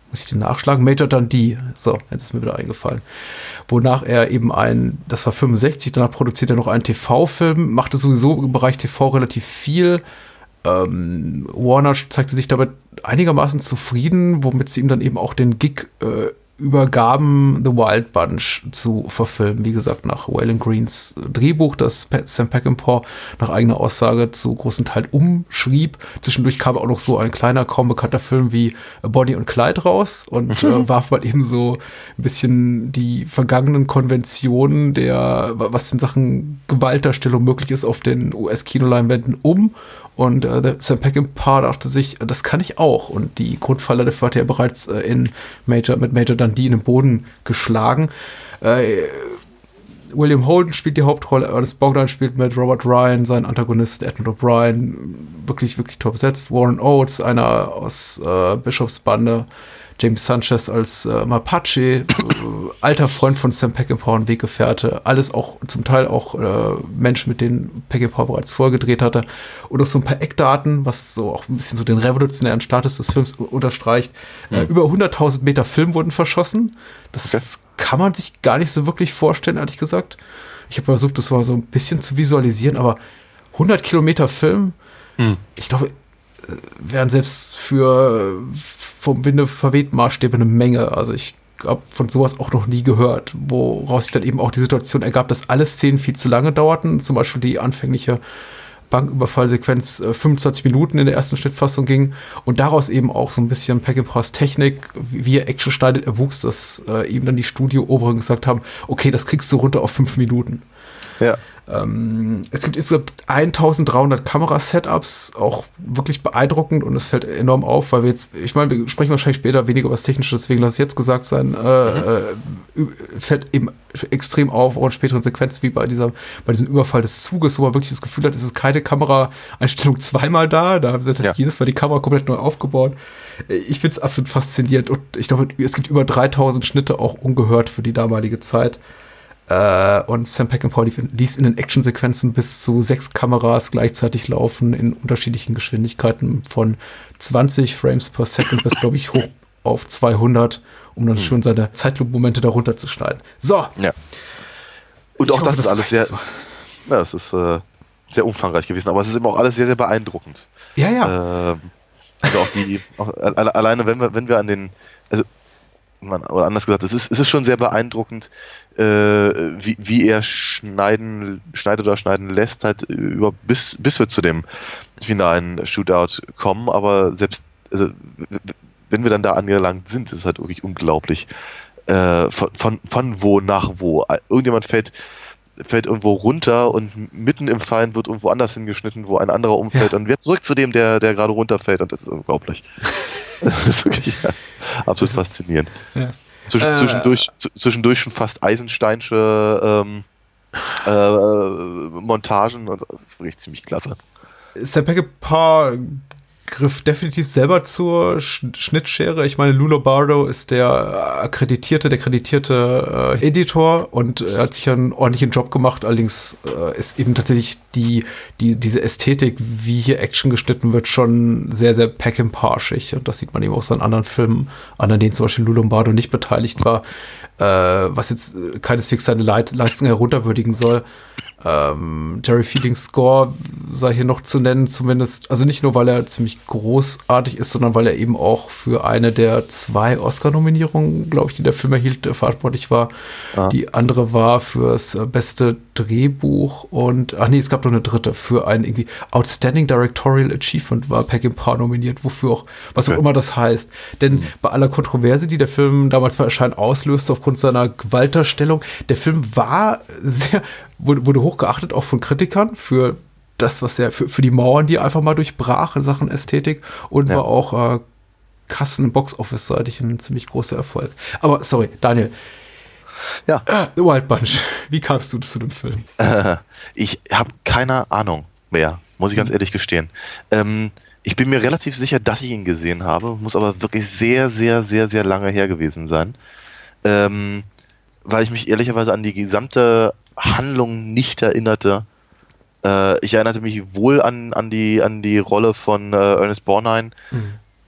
muss ich den nachschlagen, Major Dundee, so, jetzt ist mir wieder eingefallen. Wonach er eben ein, das war 65, danach produziert er noch einen TV-Film, machte sowieso im Bereich TV relativ viel. Ähm, Warner zeigte sich damit einigermaßen zufrieden, womit sie ihm dann eben auch den Gig äh, übergaben, The Wild Bunch zu verfilmen. Wie gesagt, nach Waylon Greens Drehbuch, das Sam Peckinpah nach eigener Aussage zu großen Teil umschrieb. Zwischendurch kam auch noch so ein kleiner, kaum bekannter Film wie Bonnie und Clyde raus und mhm. äh, warf mal eben so ein bisschen die vergangenen Konventionen der, was in Sachen Gewaltdarstellung möglich ist, auf den US-Kinoleinwänden um und äh, Sam Peckinpah dachte sich, das kann ich auch. Und die Grundfalle dafür hat er bereits äh, in Major, mit Major Dundee in den Boden geschlagen. Äh, William Holden spielt die Hauptrolle, Ernest Bogdan spielt mit Robert Ryan, sein Antagonist Edmund O'Brien, wirklich, wirklich top besetzt. Warren Oates, einer aus äh, Bischofs Bande, James Sanchez als äh, Mapache, äh, alter Freund von Sam Peckinpah und Weggefährte, alles auch zum Teil auch äh, Menschen, mit denen Peckinpah bereits vorgedreht hatte und auch so ein paar Eckdaten, was so auch ein bisschen so den revolutionären Status des Films unterstreicht. Mhm. Äh, über 100.000 Meter Film wurden verschossen. Das okay. kann man sich gar nicht so wirklich vorstellen, ehrlich gesagt. Ich habe versucht, das mal so ein bisschen zu visualisieren, aber 100 Kilometer Film, mhm. ich glaube, wären selbst für vom Winde verweht Maßstäbe eine Menge. Also ich habe von sowas auch noch nie gehört, woraus sich dann eben auch die Situation ergab, dass alle Szenen viel zu lange dauerten. Zum Beispiel die anfängliche Banküberfallsequenz äh, 25 Minuten in der ersten Schnittfassung ging und daraus eben auch so ein bisschen Peckinpahs Technik, wie er Action schneidet, erwuchs, dass äh, eben dann die Studio-Oberen gesagt haben, okay, das kriegst du runter auf fünf Minuten. Ja. Ähm, es gibt insgesamt 1300 Kamera-Setups, auch wirklich beeindruckend und es fällt enorm auf, weil wir jetzt, ich meine, wir sprechen wahrscheinlich später weniger über das Technische, deswegen lass es jetzt gesagt sein, äh, äh, fällt eben extrem auf, auch in späteren Sequenzen, wie bei dieser, bei diesem Überfall des Zuges, wo man wirklich das Gefühl hat, es ist keine Kameraeinstellung zweimal da, da haben sie das Ja. jedes Mal die Kamera komplett neu aufgebaut. Ich finde es absolut faszinierend und ich glaube, es gibt über 3000 Schnitte auch ungehört für die damalige Zeit. Äh, und Sam Peckinpah ließ in den Actionsequenzen bis zu sechs Kameras gleichzeitig laufen in unterschiedlichen Geschwindigkeiten von 20 Frames per Second bis, glaube ich, hoch auf 200, um dann schon seine Zeitlupenmomente darunter zu schneiden. So, Ja. Und Ich auch hoffe, das ist alles sehr, so. ja, es ist äh, sehr umfangreich gewesen, aber es ist eben auch alles sehr, sehr beeindruckend. ja, ja. Ähm, also auch die, auch alle, alleine wenn wir, wenn wir an den, also man, oder anders gesagt, es ist, es ist schon sehr beeindruckend, äh, wie, wie er schneiden, schneidet oder schneiden lässt, halt über bis, bis wir zu dem finalen Shootout kommen, aber selbst, also wenn wir dann da angelangt sind, ist es halt wirklich unglaublich. Äh, von, von, von wo nach wo. Irgendjemand fällt, fällt irgendwo runter und mitten im Fallen wird irgendwo anders hingeschnitten, wo ein anderer umfällt Ja. und wird zurück zu dem, der, der gerade runterfällt und das ist unglaublich. das ist wirklich ja, absolut Das- faszinierend. ja. Zwischen, Äh, zwischendurch, zwischendurch schon fast Eisensteinsche ähm, äh, Montagen und das ist wirklich ziemlich klasse. Sam Peckinpah griff definitiv selber zur Sch Schnittschere. Ich meine, Lulo Bardo ist der akkreditierte, der kreditierte äh, Editor und er hat sich einen ordentlichen Job gemacht. Allerdings äh, ist eben tatsächlich die, die, diese Ästhetik, wie hier Action geschnitten wird, schon sehr, sehr Peckinpahschig. Und das sieht man eben auch so in anderen Filmen, an denen zum Beispiel Lulo Bardo nicht beteiligt war, äh, was jetzt äh, keineswegs seine Leit Leistung herunterwürdigen soll. Ähm, Jerry Feelings Score sei hier noch zu nennen, zumindest, also nicht nur, weil er ziemlich großartig ist, sondern weil er eben auch für eine der zwei Oscar-Nominierungen, glaube ich, die der Film erhielt, äh, verantwortlich war. Ah. Die andere war fürs äh, beste Drehbuch und, ach nee, es gab noch eine dritte, für ein irgendwie Outstanding Directorial Achievement war Peckinpah nominiert, wofür auch, was auch Okay. immer das heißt. Denn bei aller Kontroverse, die der Film damals bei Erscheinen auslöste, aufgrund seiner Gewalterstellung, der Film war sehr, wurde, wurde hoch geachtet, auch von Kritikern, für das, was er, für, für die Mauern, die er einfach mal durchbrach in Sachen Ästhetik und Ja. war auch äh, Kassen, Box-Office-seitig ein ziemlich großer Erfolg. Aber sorry, Daniel, Ja. äh, The Wild Bunch, wie kamst du zu dem Film? Äh, ich habe keine Ahnung mehr, muss ich ganz ehrlich gestehen. Ähm, ich bin mir relativ sicher, dass ich ihn gesehen habe, muss aber wirklich sehr, sehr, sehr, sehr lange her gewesen sein. Ähm, weil ich mich ehrlicherweise an die gesamte Handlung nicht erinnerte. Äh, ich erinnerte mich wohl an, an, die, an die Rolle von äh, Ernest Borgnine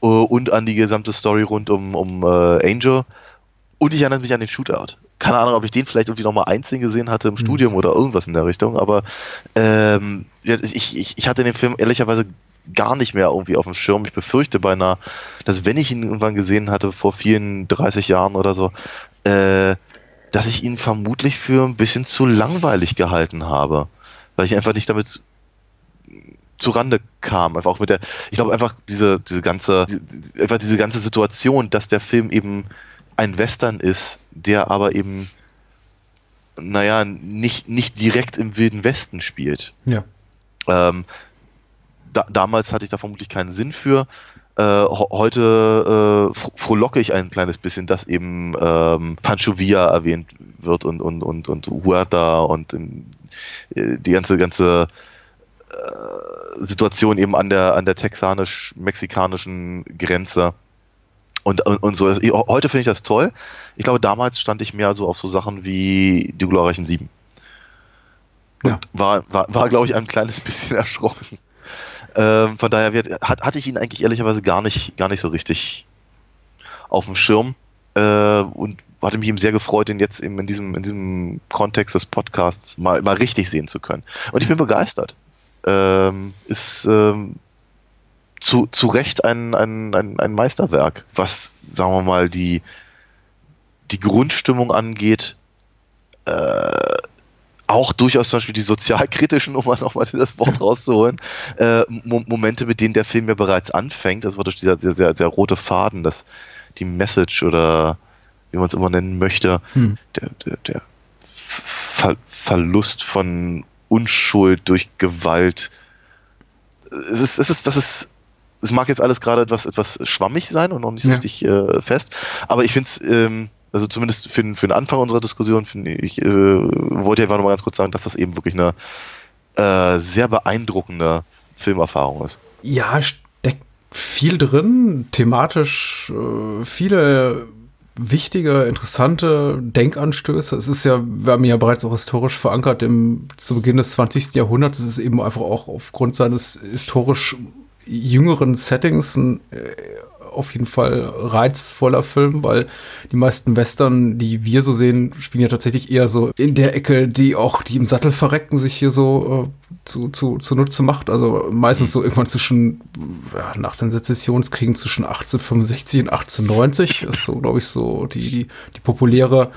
äh, und an die gesamte Story rund um, um äh, Angel. Und ich erinnere mich an den Shootout. Keine Ahnung, ob ich den vielleicht irgendwie nochmal einzeln gesehen hatte im Studium oder irgendwas in der Richtung, aber ähm, ich, ich, ich hatte den Film ehrlicherweise gar nicht mehr irgendwie auf dem Schirm. Ich befürchte beinahe, dass wenn ich ihn irgendwann gesehen hatte, vor vielen 30 Jahren oder so, äh, dass ich ihn vermutlich für ein bisschen zu langweilig gehalten habe. Weil ich einfach nicht damit zu Rande kam. Einfach auch mit der, ich glaube einfach diese, diese ganze, die- einfach diese ganze Situation, dass der Film eben ein Western ist, der aber eben, naja, nicht, nicht direkt im Wilden Westen spielt. Ja. Ähm, da, damals hatte ich da vermutlich keinen Sinn für. Äh, heute äh, fro- frohlocke ich ein kleines bisschen, dass eben ähm, Pancho Villa erwähnt wird und, und, und, und Huerta und ähm, äh, die ganze, ganze Situation eben an der, an der texanisch-mexikanischen Grenze. Und, und, und so. Heute finde ich das toll. Ich glaube, damals stand ich mehr so auf so Sachen wie die glorreichen Sieben. Und Ja. war, war, war glaube ich, ein kleines bisschen erschrocken. Ähm, von daher wird, hat, hatte ich ihn eigentlich ehrlicherweise gar nicht, gar nicht so richtig auf dem Schirm äh, und hatte mich eben sehr gefreut, ihn jetzt eben in diesem, in diesem Kontext des Podcasts mal, mal richtig sehen zu können. Und ich bin begeistert. Ähm, ist ähm, zu, zu Recht ein, ein, ein, ein Meisterwerk, was, sagen wir mal, die, die Grundstimmung angeht, äh, auch durchaus zum Beispiel die sozialkritischen, um mal nochmal das Wort rauszuholen, äh, Mo Momente, mit denen der Film ja bereits anfängt. Das war durch dieser sehr, sehr, sehr rote Faden, dass die Message oder wie man es immer nennen möchte, Hm. der, der, der Ver Verlust von Unschuld durch Gewalt. Es ist, es ist, das ist, es mag jetzt alles gerade etwas, etwas schwammig sein und noch nicht so Ja. richtig äh, fest, aber ich finde es, ähm, also zumindest für, den- für den Anfang unserer Diskussion, finde ich, äh, wollte ich einfach nochmal ganz kurz sagen, dass das eben wirklich eine äh, sehr beeindruckende Filmerfahrung ist. Ja, steckt viel drin, thematisch äh, viele wichtige, interessante Denkanstöße. Es ist ja, wir haben ja bereits auch historisch verankert, im, zu Beginn des 20. Jahrhunderts. Es ist eben einfach auch aufgrund seines historisch jüngeren Settings ein äh, auf jeden Fall reizvoller Film, weil die meisten Western, die wir so sehen, spielen ja tatsächlich eher so in der Ecke, die auch die im Sattel verrecken, sich hier so äh, zu, zu, zunutze macht. Also meistens so irgendwann zwischen, ja, nach den Sezessionskriegen zwischen 1865 und 1890 ist so, glaube ich, so die, die, die populäre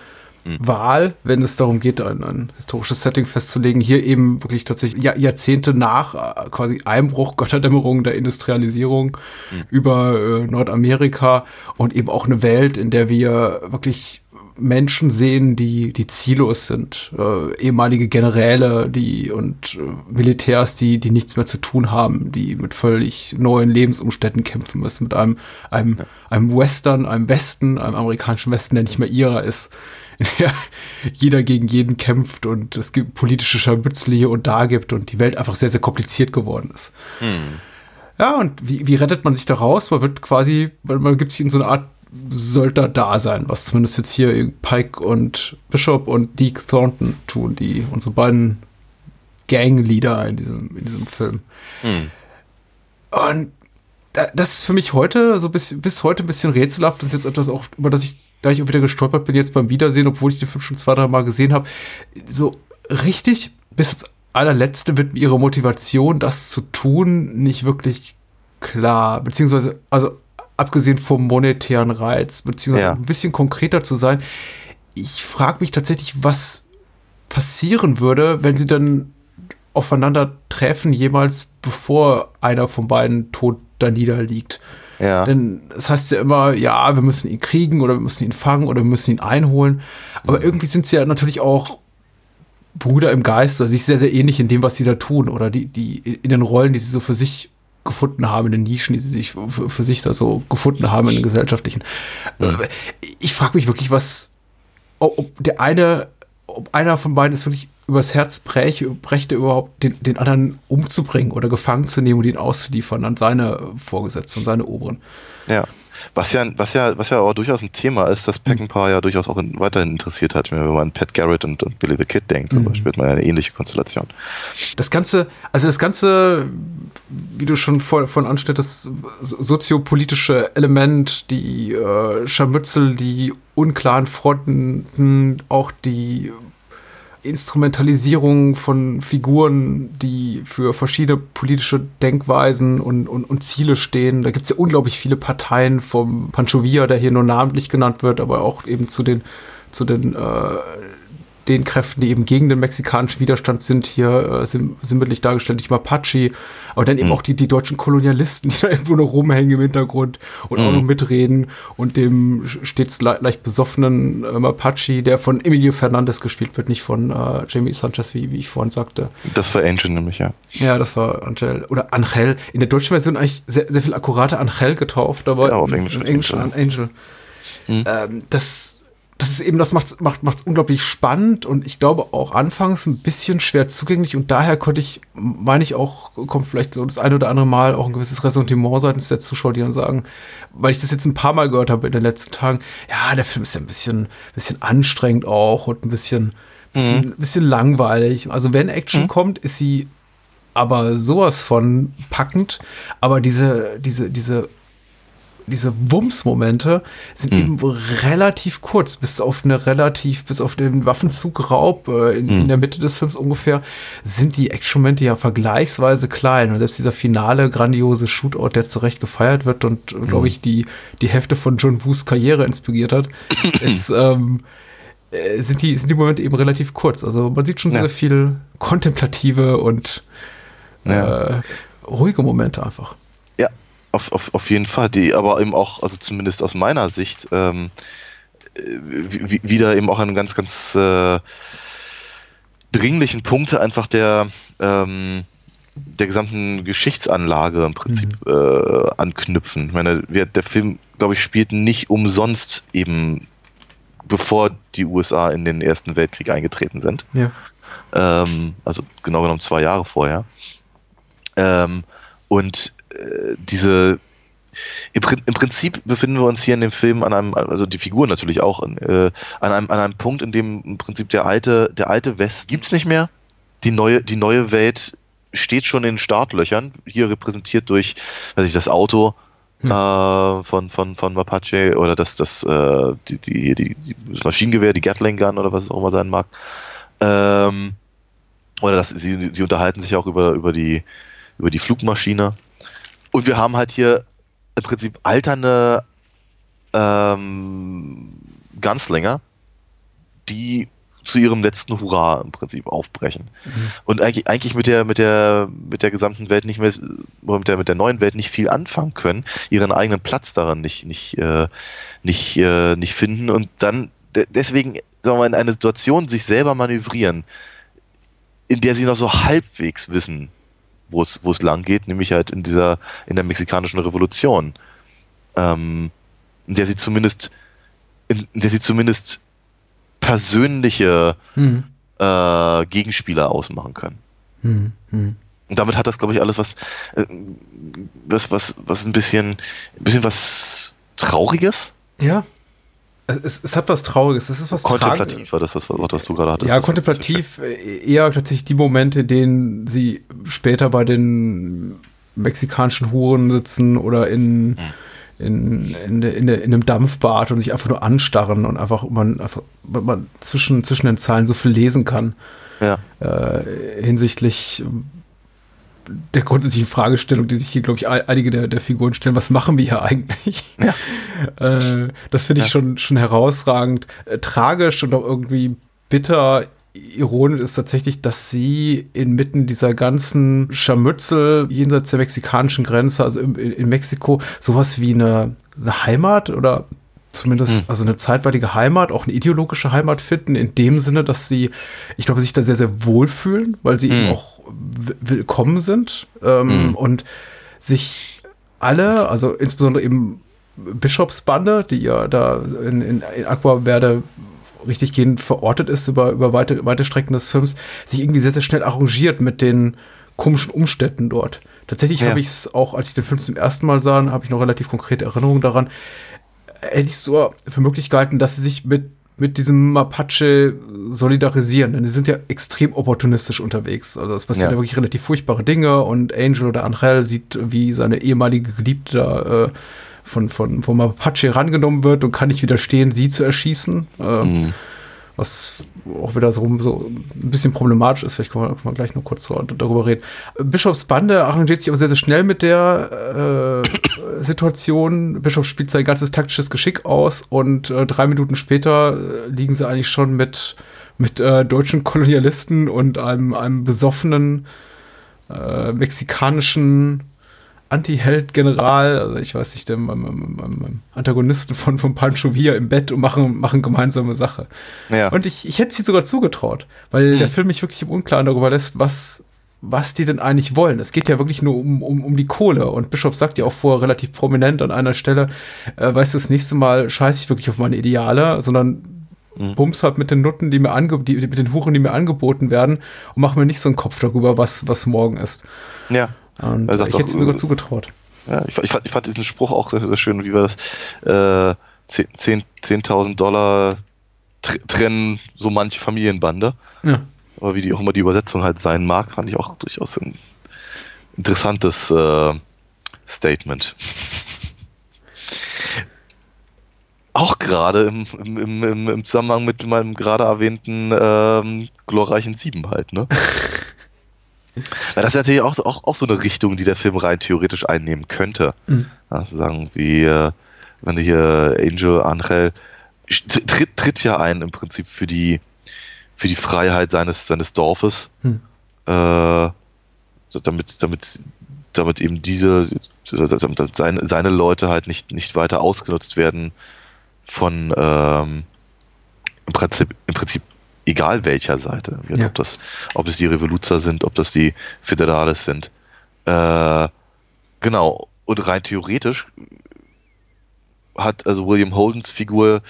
Wahl, wenn es darum geht, ein, ein historisches Setting festzulegen. Hier eben wirklich tatsächlich Jahr, Jahrzehnte nach äh, quasi Einbruch, Götterdämmerung der Industrialisierung über äh, Nordamerika und eben auch eine Welt, in der wir wirklich Menschen sehen, die, die ziellos sind, äh, ehemalige Generäle, die und äh, Militärs, die, die nichts mehr zu tun haben, die mit völlig neuen Lebensumständen kämpfen müssen, mit einem, einem, einem Western, einem Westen, einem amerikanischen Westen, der nicht mehr ihrer ist, in der jeder gegen jeden kämpft und es gibt politische Scharmützel hier und da gibt und die Welt einfach sehr, sehr kompliziert geworden ist. Ja, und wie, wie rettet man sich da raus? Man wird quasi, man, man gibt sich in so eine Art Söldner-Dasein, was zumindest jetzt hier Pike und Bishop und Deke Thornton tun, die unsere beiden Gangleader in diesem, in diesem Film. Und da- das ist für mich heute so bis, bis heute ein bisschen rätselhaft. Das ist jetzt etwas auch, über das ich gleich auch wieder gestolpert bin, jetzt beim Wiedersehen, obwohl ich den Film schon zwei, drei Mal gesehen habe. So richtig bis ins allerletzte wird mir ihre Motivation, das zu tun, nicht wirklich klar. Beziehungsweise, also abgesehen vom monetären Reiz, beziehungsweise Ja. ein bisschen konkreter zu sein. Ich frage mich tatsächlich, was passieren würde, wenn sie dann aufeinander treffen, jemals bevor einer von beiden tot da niederliegt. Ja. Denn es heißt ja immer, ja, wir müssen ihn kriegen oder wir müssen ihn fangen oder wir müssen ihn einholen. Aber irgendwie sind sie ja natürlich auch Brüder im Geist, also sich sehr, sehr ähnlich in dem, was sie da tun oder die, die in den Rollen, die sie so für sich gefunden haben, in den Nischen, die sie sich für, für sich da so gefunden haben in den gesellschaftlichen. Äh, Ich frage mich wirklich, was, ob der eine, ob einer von beiden es wirklich übers Herz bräche, brächte überhaupt den, den anderen umzubringen oder gefangen zu nehmen und ihn auszuliefern an seine Vorgesetzten, an seine Oberen. Ja. Was ja, was ja, was ja auch durchaus ein Thema ist, das Peckinpah ja durchaus auch in, weiterhin interessiert hat, wenn man an Pat Garrett und, und Billy the Kid denkt, zum Beispiel, hat man eine ähnliche Konstellation. Das Ganze, also das Ganze, wie du schon vor, vorhin anschnittest, so- soziopolitische Element, die äh, Scharmützel, die unklaren Fronten, auch die Instrumentalisierung von Figuren, die für verschiedene politische Denkweisen und, und, und Ziele stehen. Da gibt es ja unglaublich viele Parteien vom Pancho Villa, der hier nur namentlich genannt wird, aber auch eben zu den, zu den äh, den Kräften, die eben gegen den mexikanischen Widerstand sind, hier äh, sim sinnbildlich dargestellt, die Mapache, aber dann eben auch die, die deutschen Kolonialisten, die da irgendwo noch rumhängen im Hintergrund und auch noch mitreden und dem stets le leicht besoffenen äh, Mapache, der von Emilio Fernandez gespielt wird, nicht von äh, Jamie Sanchez, wie, wie ich vorhin sagte. Das war Angel nämlich, ja. Ja, das war Angel oder Angel. In der deutschen Version eigentlich sehr, sehr viel akkurater Angel getauft, aber Ja, auf Englisch Englischen an Angel. Ähm, das, das ist eben, das macht's, macht macht's unglaublich spannend und ich glaube auch anfangs ein bisschen schwer zugänglich und daher konnte ich, meine ich auch, kommt vielleicht so das eine oder andere Mal auch ein gewisses Ressentiment seitens der Zuschauer, die dann sagen, weil ich das jetzt ein paar Mal gehört habe in den letzten Tagen, ja, der Film ist ja ein bisschen, bisschen anstrengend auch und ein bisschen, bisschen, bisschen langweilig. Also wenn Action kommt, ist sie aber sowas von packend, aber diese, diese, diese, diese Wumms-Momente sind eben relativ kurz, bis auf eine relativ, bis auf den Waffenzugraub äh, in, in der Mitte des Films ungefähr, sind die Action-Momente ja vergleichsweise klein. Und selbst dieser finale, grandiose Shootout, der zu Recht gefeiert wird und, glaube ich, die, die Hälfte von John Woos Karriere inspiriert hat, ist, ähm, äh, sind, die, sind die Momente eben relativ kurz. Also man sieht schon Ja. sehr viel kontemplative und Ja. äh, ruhige Momente einfach. Auf, auf, auf jeden Fall. Die aber eben auch, also zumindest aus meiner Sicht, ähm, äh, wi- wi- wieder eben auch ein ganz, ganz äh, dringlichen Punkte einfach der, ähm, der gesamten Geschichtsanlage im Prinzip äh, anknüpfen. Ich meine, der Film, glaube ich, spielt nicht umsonst eben bevor die USA in den Ersten Weltkrieg eingetreten sind. Ja. Ähm, also genau genommen zwei Jahre vorher. Ähm, und diese im, im Prinzip befinden wir uns hier in dem Film an einem, also die Figuren natürlich auch, äh, an, einem, an einem Punkt, in dem im Prinzip der alte, der alte West gibt's nicht mehr. Die neue, die neue Welt steht schon in den Startlöchern, hier repräsentiert durch, weiß ich, das Auto äh, von, von, von Mapache oder das, das, äh, die, die, die, die das Maschinengewehr, die Gatling Gun oder was es auch immer sein mag. Ähm, oder das, sie, sie unterhalten sich auch über, über, die, über die Flugmaschine. Und wir haben halt hier im Prinzip alternde ähm, Gunslinger, die zu ihrem letzten Hurra im Prinzip aufbrechen. Und eigentlich, eigentlich mit der, mit der, mit der gesamten Welt nicht mehr, oder mit der, mit der neuen Welt nicht viel anfangen können, ihren eigenen Platz daran nicht, nicht, äh, nicht, äh, nicht finden und dann de- deswegen, sagen wir mal, in eine Situation sich selber manövrieren, in der sie noch so halbwegs wissen, wo es, wo es lang geht, nämlich halt in dieser, in der mexikanischen Revolution. Ähm, in der sie zumindest, in, in der sie zumindest persönliche Mhm. äh, Gegenspieler ausmachen können. Mhm. Mhm. Und damit hat das, glaube ich, alles was, äh, was, was, was ein bisschen, ein bisschen was Trauriges. Ja. Es, es, hat was Trauriges. Es ist was Kontemplativ war das, das Wort, was du gerade hattest. Ja, kontemplativ äh, eher tatsächlich die Momente, in denen sie später bei den mexikanischen Huren sitzen oder in, in, in, in, der- in einem Dampfbad und sich einfach nur anstarren und einfach man, einfach, man zwischen, zwischen den Zeilen so viel lesen kann Ja. äh, hinsichtlich der grundsätzlichen Fragestellung, die sich hier, glaube ich, ein- einige der, der Figuren stellen. Was machen wir hier eigentlich? äh, das finde ich schon, schon herausragend. Äh, tragisch und auch irgendwie bitter. Ironisch ist tatsächlich, dass sie inmitten dieser ganzen Scharmützel jenseits der mexikanischen Grenze, also in, in Mexiko, sowas wie eine, eine Heimat oder zumindest also eine zeitweilige Heimat, auch eine ideologische Heimat finden, in dem Sinne, dass sie, ich glaube, sich da sehr, sehr wohlfühlen, weil sie eben auch willkommen sind ähm, und sich alle, also insbesondere eben Bischofsbande, die ja da in, in, in Aqua Verde richtig gehend verortet ist über, über weite, weite Strecken des Films, sich irgendwie sehr, sehr schnell arrangiert mit den komischen Umständen dort. Tatsächlich Ja. habe ich es auch, als ich den Film zum ersten Mal sah, habe ich noch relativ konkrete Erinnerungen daran, hätte ich es so für möglich gehalten, dass sie sich mit, mit diesem Mapache solidarisieren. Denn sie sind ja extrem opportunistisch unterwegs. Also es passieren Ja. ja. wirklich relativ furchtbare Dinge und Angel oder Angel sieht, wie seine ehemalige Geliebte da, äh, von, von, vom Mapache herangenommen wird und kann nicht widerstehen, sie zu erschießen. Ähm, Was auch wieder so, so ein bisschen problematisch ist. Vielleicht können wir, können wir gleich noch kurz darüber reden. Bischofs Bande arrangiert sich aber sehr, sehr schnell mit der äh, Situation. Bischof spielt sein ganzes taktisches Geschick aus und äh, drei Minuten später äh, liegen sie eigentlich schon mit, mit äh, deutschen Kolonialisten und einem, einem besoffenen äh, mexikanischen Anti-Held-General, also ich weiß nicht, dem, dem, dem, Antagonisten von, von Pancho Villa im Bett und machen, machen gemeinsame Sache. Ja. Und ich, ich hätte sie sogar zugetraut, weil der Film mich wirklich im Unklaren darüber lässt, was, was die denn eigentlich wollen. Es geht ja wirklich nur um, um, um die Kohle. Und Bischof sagt ja auch vorher relativ prominent an einer Stelle, äh, weißt du, das nächste Mal scheiße ich wirklich auf meine Ideale, sondern bums halt mit den Nutten, die mir ange die, mit den Huren, die mir angeboten werden und mach mir nicht so einen Kopf darüber, was, was morgen ist. ja. Und ich hätte sie sogar äh, zugetraut. Ja, ich, ich, fand, ich fand diesen Spruch auch sehr, sehr schön, wie war das? Äh, 10 10.000 Dollar tr trennen so manche Familienbande. Ja. Aber wie die auch immer die Übersetzung halt sein mag, fand ich auch durchaus ein interessantes äh, Statement. Auch gerade im, im, im, im- im Zusammenhang mit meinem gerade erwähnten ähm, glorreichen Sieben halt, ne? Weil das ist natürlich auch, so- auch, auch so eine Richtung, die der Film rein theoretisch einnehmen könnte. Mhm. Also sagen, wie äh, wenn du hier Angel Angel tritt, tritt ja ein im Prinzip für die für die Freiheit seines seines Dorfes, Hm. äh, damit damit damit eben diese damit seine, seine Leute halt nicht nicht weiter ausgenutzt werden von ähm, im Prinzip im Prinzip egal welcher Seite. Ja. Ob, das, ob es die Revoluzer sind, ob das die Federales sind. Äh, genau. Und rein theoretisch hat also William Holdens Figur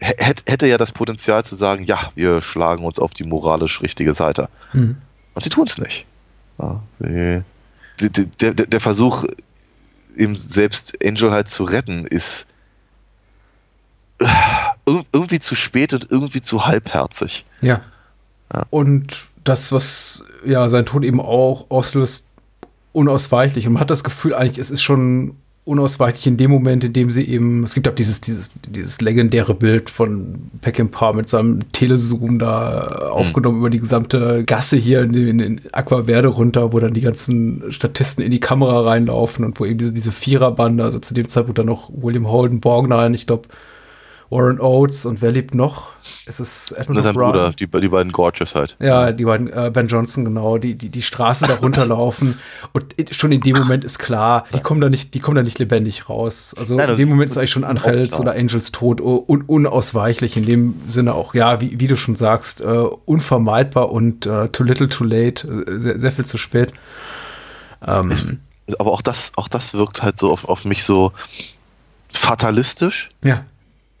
hä- hätt- hätte ja das Potenzial zu sagen, ja, wir schlagen uns auf die moralisch richtige Seite. Mhm. Und sie tun es nicht. Ja, sie, der, der, der Versuch, eben selbst Angel halt zu retten, ist irgendwie zu spät und irgendwie zu halbherzig. Ja. Ja. Und das, was ja sein Tod eben auch auslöst, unausweichlich. Und man hat das Gefühl, eigentlich, es ist schon unausweichlich in dem Moment, in dem sie eben, es gibt auch dieses, dieses, dieses legendäre Bild von Peckinpah mit seinem Telezoom da aufgenommen über die gesamte Gasse hier in, in, in Aquaverde runter, wo dann die ganzen Statisten in die Kamera reinlaufen und wo eben diese, diese Viererbande, also zu dem Zeitpunkt dann noch William Holden, Borgnine, ich glaube, Warren Oates und wer lebt noch? Es ist Und Edmund sein. Bruder, die, die beiden Gorgeous halt. Ja, die beiden, äh, Ben Johnson, genau, die, die, die Straßen da runterlaufen. Und schon in dem Moment ist klar, die kommen da nicht, die kommen da nicht lebendig raus. Also Nein, in dem Moment ist eigentlich schon Angels oder Angels Tod un unausweichlich. In dem Sinne auch, ja, wie, wie du schon sagst, äh, unvermeidbar und äh, too little too late, äh, sehr, sehr viel zu spät. Ähm, Aber auch das, auch das wirkt halt so auf, auf mich so fatalistisch. ja,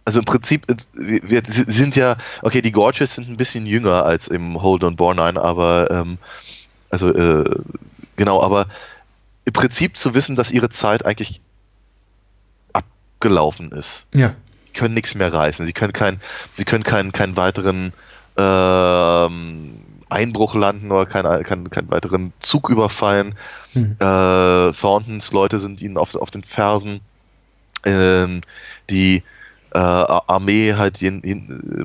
Also im Prinzip, äh, wir, sind ja, okay, die Gorgeous sind ein bisschen jünger als im Hold on Bornine, aber ähm, also äh, genau, aber im Prinzip zu wissen, dass ihre Zeit eigentlich abgelaufen ist. ja, Sie können nichts mehr reißen. Sie können keinen, sie können keinen, keinen weiteren ähm, Einbruch landen oder keinen, keinen, keinen weiteren Zug überfallen. Hm. Äh, Thorntons Leute sind ihnen auf, auf den Fersen. Ähm, die äh, Armee halt jen,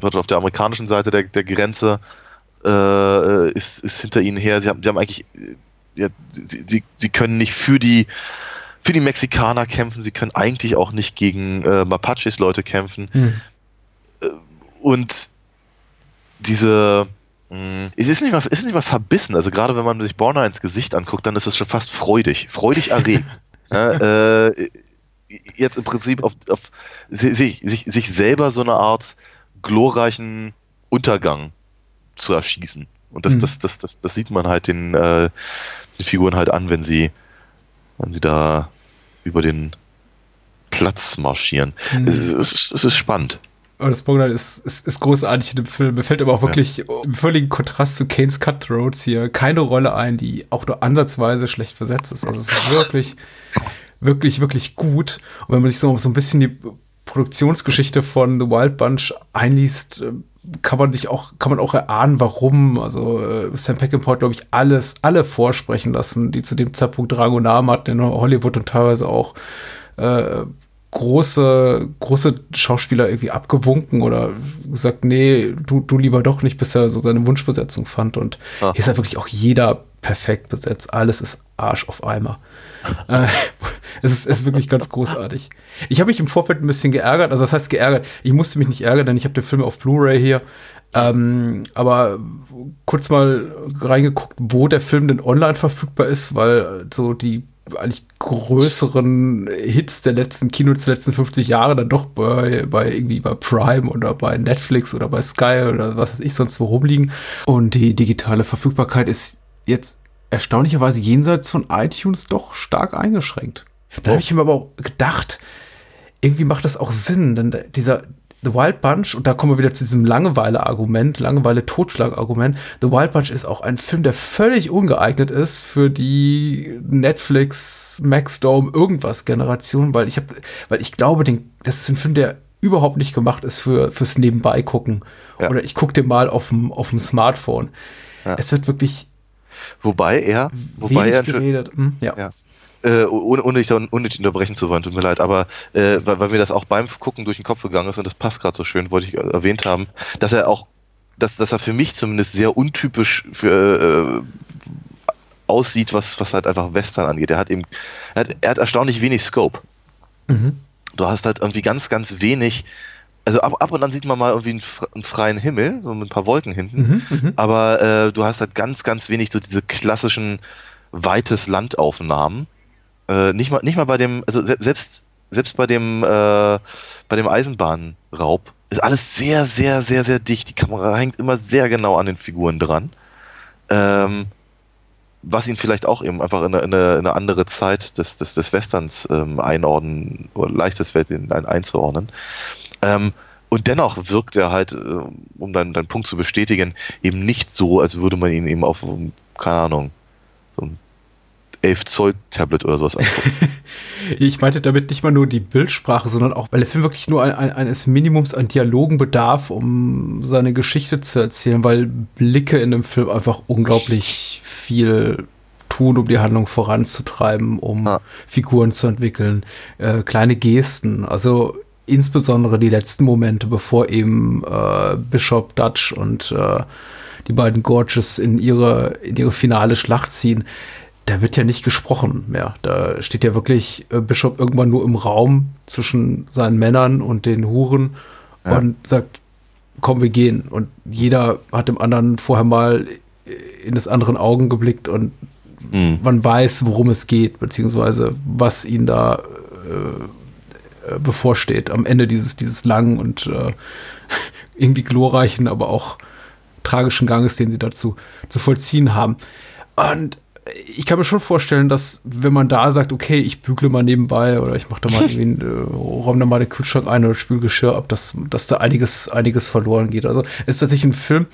wird auf der amerikanischen Seite der, der Grenze äh, ist, ist hinter ihnen her. Sie haben, sie haben eigentlich, äh, ja, sie, sie, sie können nicht für die für die Mexikaner kämpfen, sie können eigentlich auch nicht gegen äh, Mapaches Leute kämpfen. hm. Und diese es ist nicht mal, es ist nicht mal verbissen. Also gerade wenn man sich Borna ins Gesicht anguckt, dann ist es schon fast freudig, freudig erregt. ja, äh, jetzt im Prinzip auf, auf sich, sich, sich selber so eine Art glorreichen Untergang zu erschießen. Und das, Mhm. das, das, das, das sieht man halt den, äh, den Figuren halt an, wenn sie, wenn sie da über den Platz marschieren. Mhm. Es, ist, es, es ist spannend. Aber das Borgnine ist, ist, ist großartig in dem Film. Mir fällt aber auch wirklich im völligen Kontrast zu Kane's Cutthroats hier keine Rolle ein, die auch nur ansatzweise schlecht besetzt ist. Also es ist wirklich, wirklich, wirklich gut. Und wenn man sich so, so ein bisschen die Produktionsgeschichte von The Wild Bunch einliest, äh, kann man sich auch, kann man auch erahnen, warum. Also äh, Sam Peckinpah, glaube ich, alles, alle vorsprechen lassen, die zu dem Zeitpunkt Rang und Namen hatten in Hollywood und teilweise auch äh, große, große Schauspieler irgendwie abgewunken oder gesagt, nee, du, du lieber doch nicht, bis er so seine Wunschbesetzung fand. Und Ah. hier ist ja wirklich auch jeder perfekt besetzt. Alles ist Arsch auf Eimer. äh, es, ist, es ist wirklich ganz großartig. Ich habe mich im Vorfeld ein bisschen geärgert, also das heißt geärgert, ich musste mich nicht ärgern, denn ich habe den Film auf Blu-ray hier. Ähm, aber kurz mal reingeguckt, wo der Film denn online verfügbar ist, weil so die eigentlich größeren Hits der letzten Kinos der letzten 50 Jahre dann doch bei, bei irgendwie bei Prime oder bei Netflix oder bei Sky oder was weiß ich sonst wo rumliegen. Und die digitale Verfügbarkeit ist jetzt erstaunlicherweise jenseits von iTunes doch stark eingeschränkt. Da habe ich mir aber auch gedacht, irgendwie macht das auch Sinn, denn dieser The Wild Bunch, und da kommen wir wieder zu diesem Langeweile-Argument, Langeweile-Totschlag-Argument. The Wild Bunch ist auch ein Film, der völlig ungeeignet ist für die Netflix, Maxdome, irgendwas Generation, weil ich habe, weil ich glaube, den, das ist ein Film, der überhaupt nicht gemacht ist für, fürs Nebenbei gucken. Ja. Oder ich gucke den mal auf dem, auf dem Smartphone. Ja. Es wird wirklich Wobei er, wobei wenig er geredet. Hm, ja. Ja. Äh, ohne, ohne dich da unnötig unterbrechen zu wollen, tut mir leid, aber äh, weil, weil mir das auch beim Gucken durch den Kopf gegangen ist und das passt gerade so schön, wollte ich erwähnt haben, dass er auch, dass, dass er für mich zumindest sehr untypisch für äh, aussieht, was, was halt einfach Western angeht. Er hat eben, er hat, er hat erstaunlich wenig Scope. Mhm. Du hast halt irgendwie ganz, ganz wenig, also ab, ab und an sieht man mal irgendwie einen, einen freien Himmel, so mit ein paar Wolken hinten, Mhm, mhm. aber äh, du hast halt ganz, ganz wenig so diese klassischen weites Landaufnahmen. Äh, nicht mal, nicht mal bei dem, also se selbst, selbst bei dem, äh, bei dem Eisenbahnraub ist alles sehr, sehr, sehr, sehr dicht. Die Kamera hängt immer sehr genau an den Figuren dran. Ähm, was ihn vielleicht auch eben einfach in eine, in eine, in eine andere Zeit des, des, des Westerns ähm, einordnen oder leichtes ein, einzuordnen. Ähm, und dennoch wirkt er halt, äh, um deinen, deinen Punkt zu bestätigen, eben nicht so, als würde man ihn eben auf, keine Ahnung, so ein 11 Zoll Tablet oder sowas angucken. ich meinte damit nicht mal nur die Bildsprache, sondern auch, weil der Film wirklich nur ein, ein, eines Minimums an Dialogen bedarf, um seine Geschichte zu erzählen, weil Blicke in dem Film einfach unglaublich viel tun, um die Handlung voranzutreiben, um ah. Figuren zu entwickeln, äh, kleine Gesten, also insbesondere die letzten Momente, bevor eben äh, Bishop Dutch und äh, die beiden Gorges in ihre, in ihre finale Schlacht ziehen, da wird ja nicht gesprochen mehr. Da steht ja wirklich äh, Bishop irgendwann nur im Raum zwischen seinen Männern und den Huren ja. und sagt, komm, wir gehen. Und jeder hat dem anderen vorher mal in des anderen Augen geblickt und mhm. man weiß, worum es geht, beziehungsweise was ihn da äh, äh, bevorsteht am Ende dieses, dieses langen und äh, irgendwie glorreichen, aber auch tragischen Ganges, den sie dazu zu vollziehen haben. Und ich kann mir schon vorstellen, dass wenn man da sagt, okay, ich bügle mal nebenbei oder ich mache da mal irgendwie, äh, räume da mal den Kühlschrank ein oder spül Geschirr ab, dass, dass da einiges, einiges verloren geht. Also es ist tatsächlich ein Film,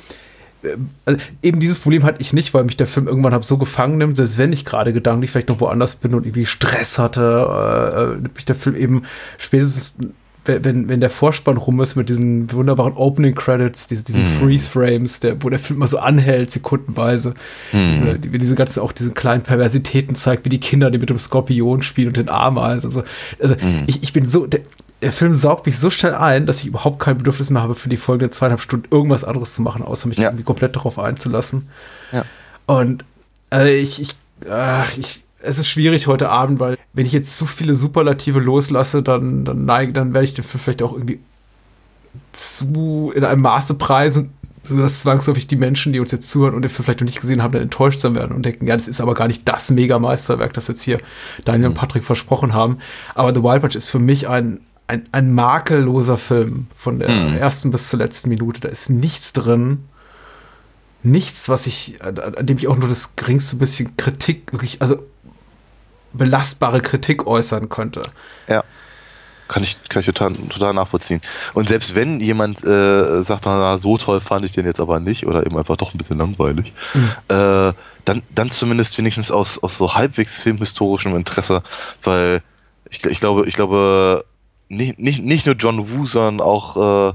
also eben dieses Problem hatte ich nicht, weil mich der Film irgendwann hab so gefangen nimmt, selbst wenn ich gerade gedanklich vielleicht noch woanders bin und irgendwie Stress hatte, äh, mich der Film eben spätestens, wenn, wenn der Vorspann rum ist mit diesen wunderbaren Opening Credits, diese, diesen mm. Freeze Frames, der, wo der Film immer so anhält, sekundenweise, mm. diese, die, diese ganze, auch diese kleinen Perversitäten zeigt, wie die Kinder, die mit dem Skorpion spielen und den Ameisen, also, also mm. ich, ich bin so, der, der Film saugt mich so schnell ein, dass ich überhaupt kein Bedürfnis mehr habe, für die folgenden zweieinhalb Stunden irgendwas anderes zu machen, außer mich ja. irgendwie komplett darauf einzulassen. Ja. Und also ich, ich, äh, ich, es ist schwierig heute Abend, weil wenn ich jetzt zu viele Superlative loslasse, dann, dann neige, dann werde ich Film vielleicht auch irgendwie zu in einem Maße preisen, dass zwangsläufig die Menschen, die uns jetzt zuhören und den Film vielleicht noch nicht gesehen haben, dann enttäuscht sein werden und denken, ja, das ist aber gar nicht das Mega-Meisterwerk, das jetzt hier Daniel und mhm. Patrick versprochen haben. Aber The Wild Bunch ist für mich ein, ein, ein makelloser Film von der mhm. ersten bis zur letzten Minute. Da ist nichts drin. Nichts, was ich, an dem ich auch nur das geringste bisschen Kritik, wirklich, also belastbare Kritik äußern könnte. Ja. Kann ich, kann ich total, total nachvollziehen. Und selbst wenn jemand äh, sagt, na, so toll fand ich den jetzt aber nicht oder eben einfach doch ein bisschen langweilig, mhm. äh, dann, dann zumindest wenigstens aus, aus so halbwegs filmhistorischem Interesse, weil ich, ich glaube, ich glaube, nicht, nicht, nicht nur John Woo, sondern auch äh,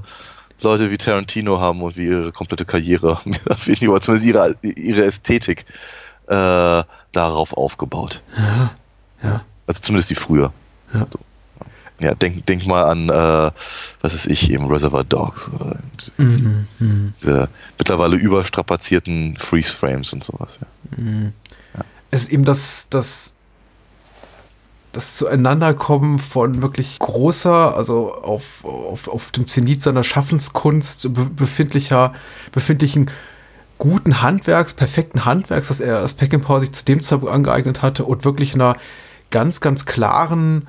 Leute wie Tarantino haben und wie ihre komplette Karriere, oder zumindest ihre, ihre Ästhetik äh, darauf aufgebaut. Ja, ja. Also zumindest die früher. Ja. So. Ja, denk, denk mal an, äh, was ist ich, eben Reservoir Dogs oder mhm, mhm, diese mittlerweile überstrapazierten Freeze-Frames und sowas. Ja. Mhm. Ja. Es ist eben das, das das Zueinanderkommen von wirklich großer, also auf, auf, auf dem Zenit seiner Schaffenskunst befindlicher, befindlichen guten Handwerks, perfekten Handwerks, das er als Peckinpah sich zu dem Zeitpunkt angeeignet hatte und wirklich einer ganz, ganz klaren,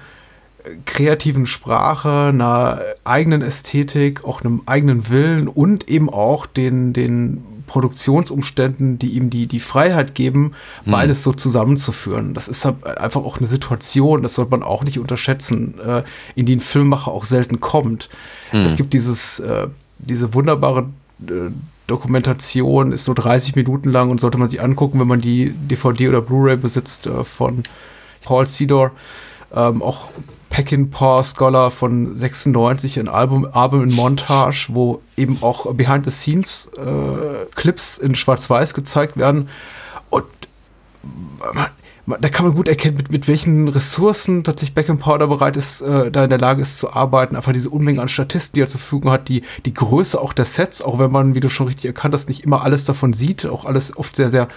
äh, kreativen Sprache, einer eigenen Ästhetik, auch einem eigenen Willen und eben auch den, den Produktionsumständen, die ihm die, die Freiheit geben, hm. beides so zusammenzuführen. Das ist halt einfach auch eine Situation, das sollte man auch nicht unterschätzen, äh, in die ein Filmmacher auch selten kommt. Hm. Es gibt dieses, äh, diese wunderbare äh, Dokumentation, ist nur 30 Minuten lang und sollte man sich angucken, wenn man die DVD oder Blu-ray besitzt von Paul Cedar. Ähm, auch Peckinpah Scholar von 96, ein Album, Album in Montage, wo eben auch Behind-the-Scenes-Clips äh, in Schwarz-Weiß gezeigt werden. Und man, man, da kann man gut erkennen, mit, mit welchen Ressourcen tatsächlich Peckinpah da bereit ist, äh, da in der Lage ist zu arbeiten. Einfach diese Unmenge an Statisten, die er zur Verfügung hat, die, die Größe auch der Sets, auch wenn man, wie du schon richtig erkannt hast, nicht immer alles davon sieht, auch alles oft sehr, sehr,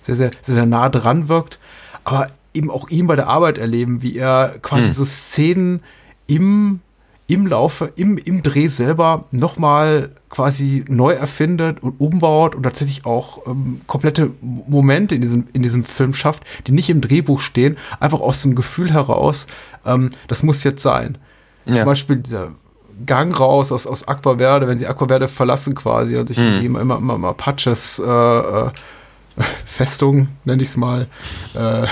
sehr, sehr, sehr, sehr nah dran wirkt. Aber eben auch ihn bei der Arbeit erleben, wie er quasi hm. so Szenen im, im Laufe, im, im Dreh selber nochmal quasi neu erfindet und umbaut und tatsächlich auch ähm, komplette Momente in diesem, in diesem Film schafft, die nicht im Drehbuch stehen, einfach aus dem Gefühl heraus, ähm, das muss jetzt sein. Ja. Zum Beispiel dieser Gang raus aus, aus Aquaverde, wenn sie Aquaverde verlassen quasi und sich die immer, immer, immer Mapaches äh, äh, Festung, nenne ich es mal, äh,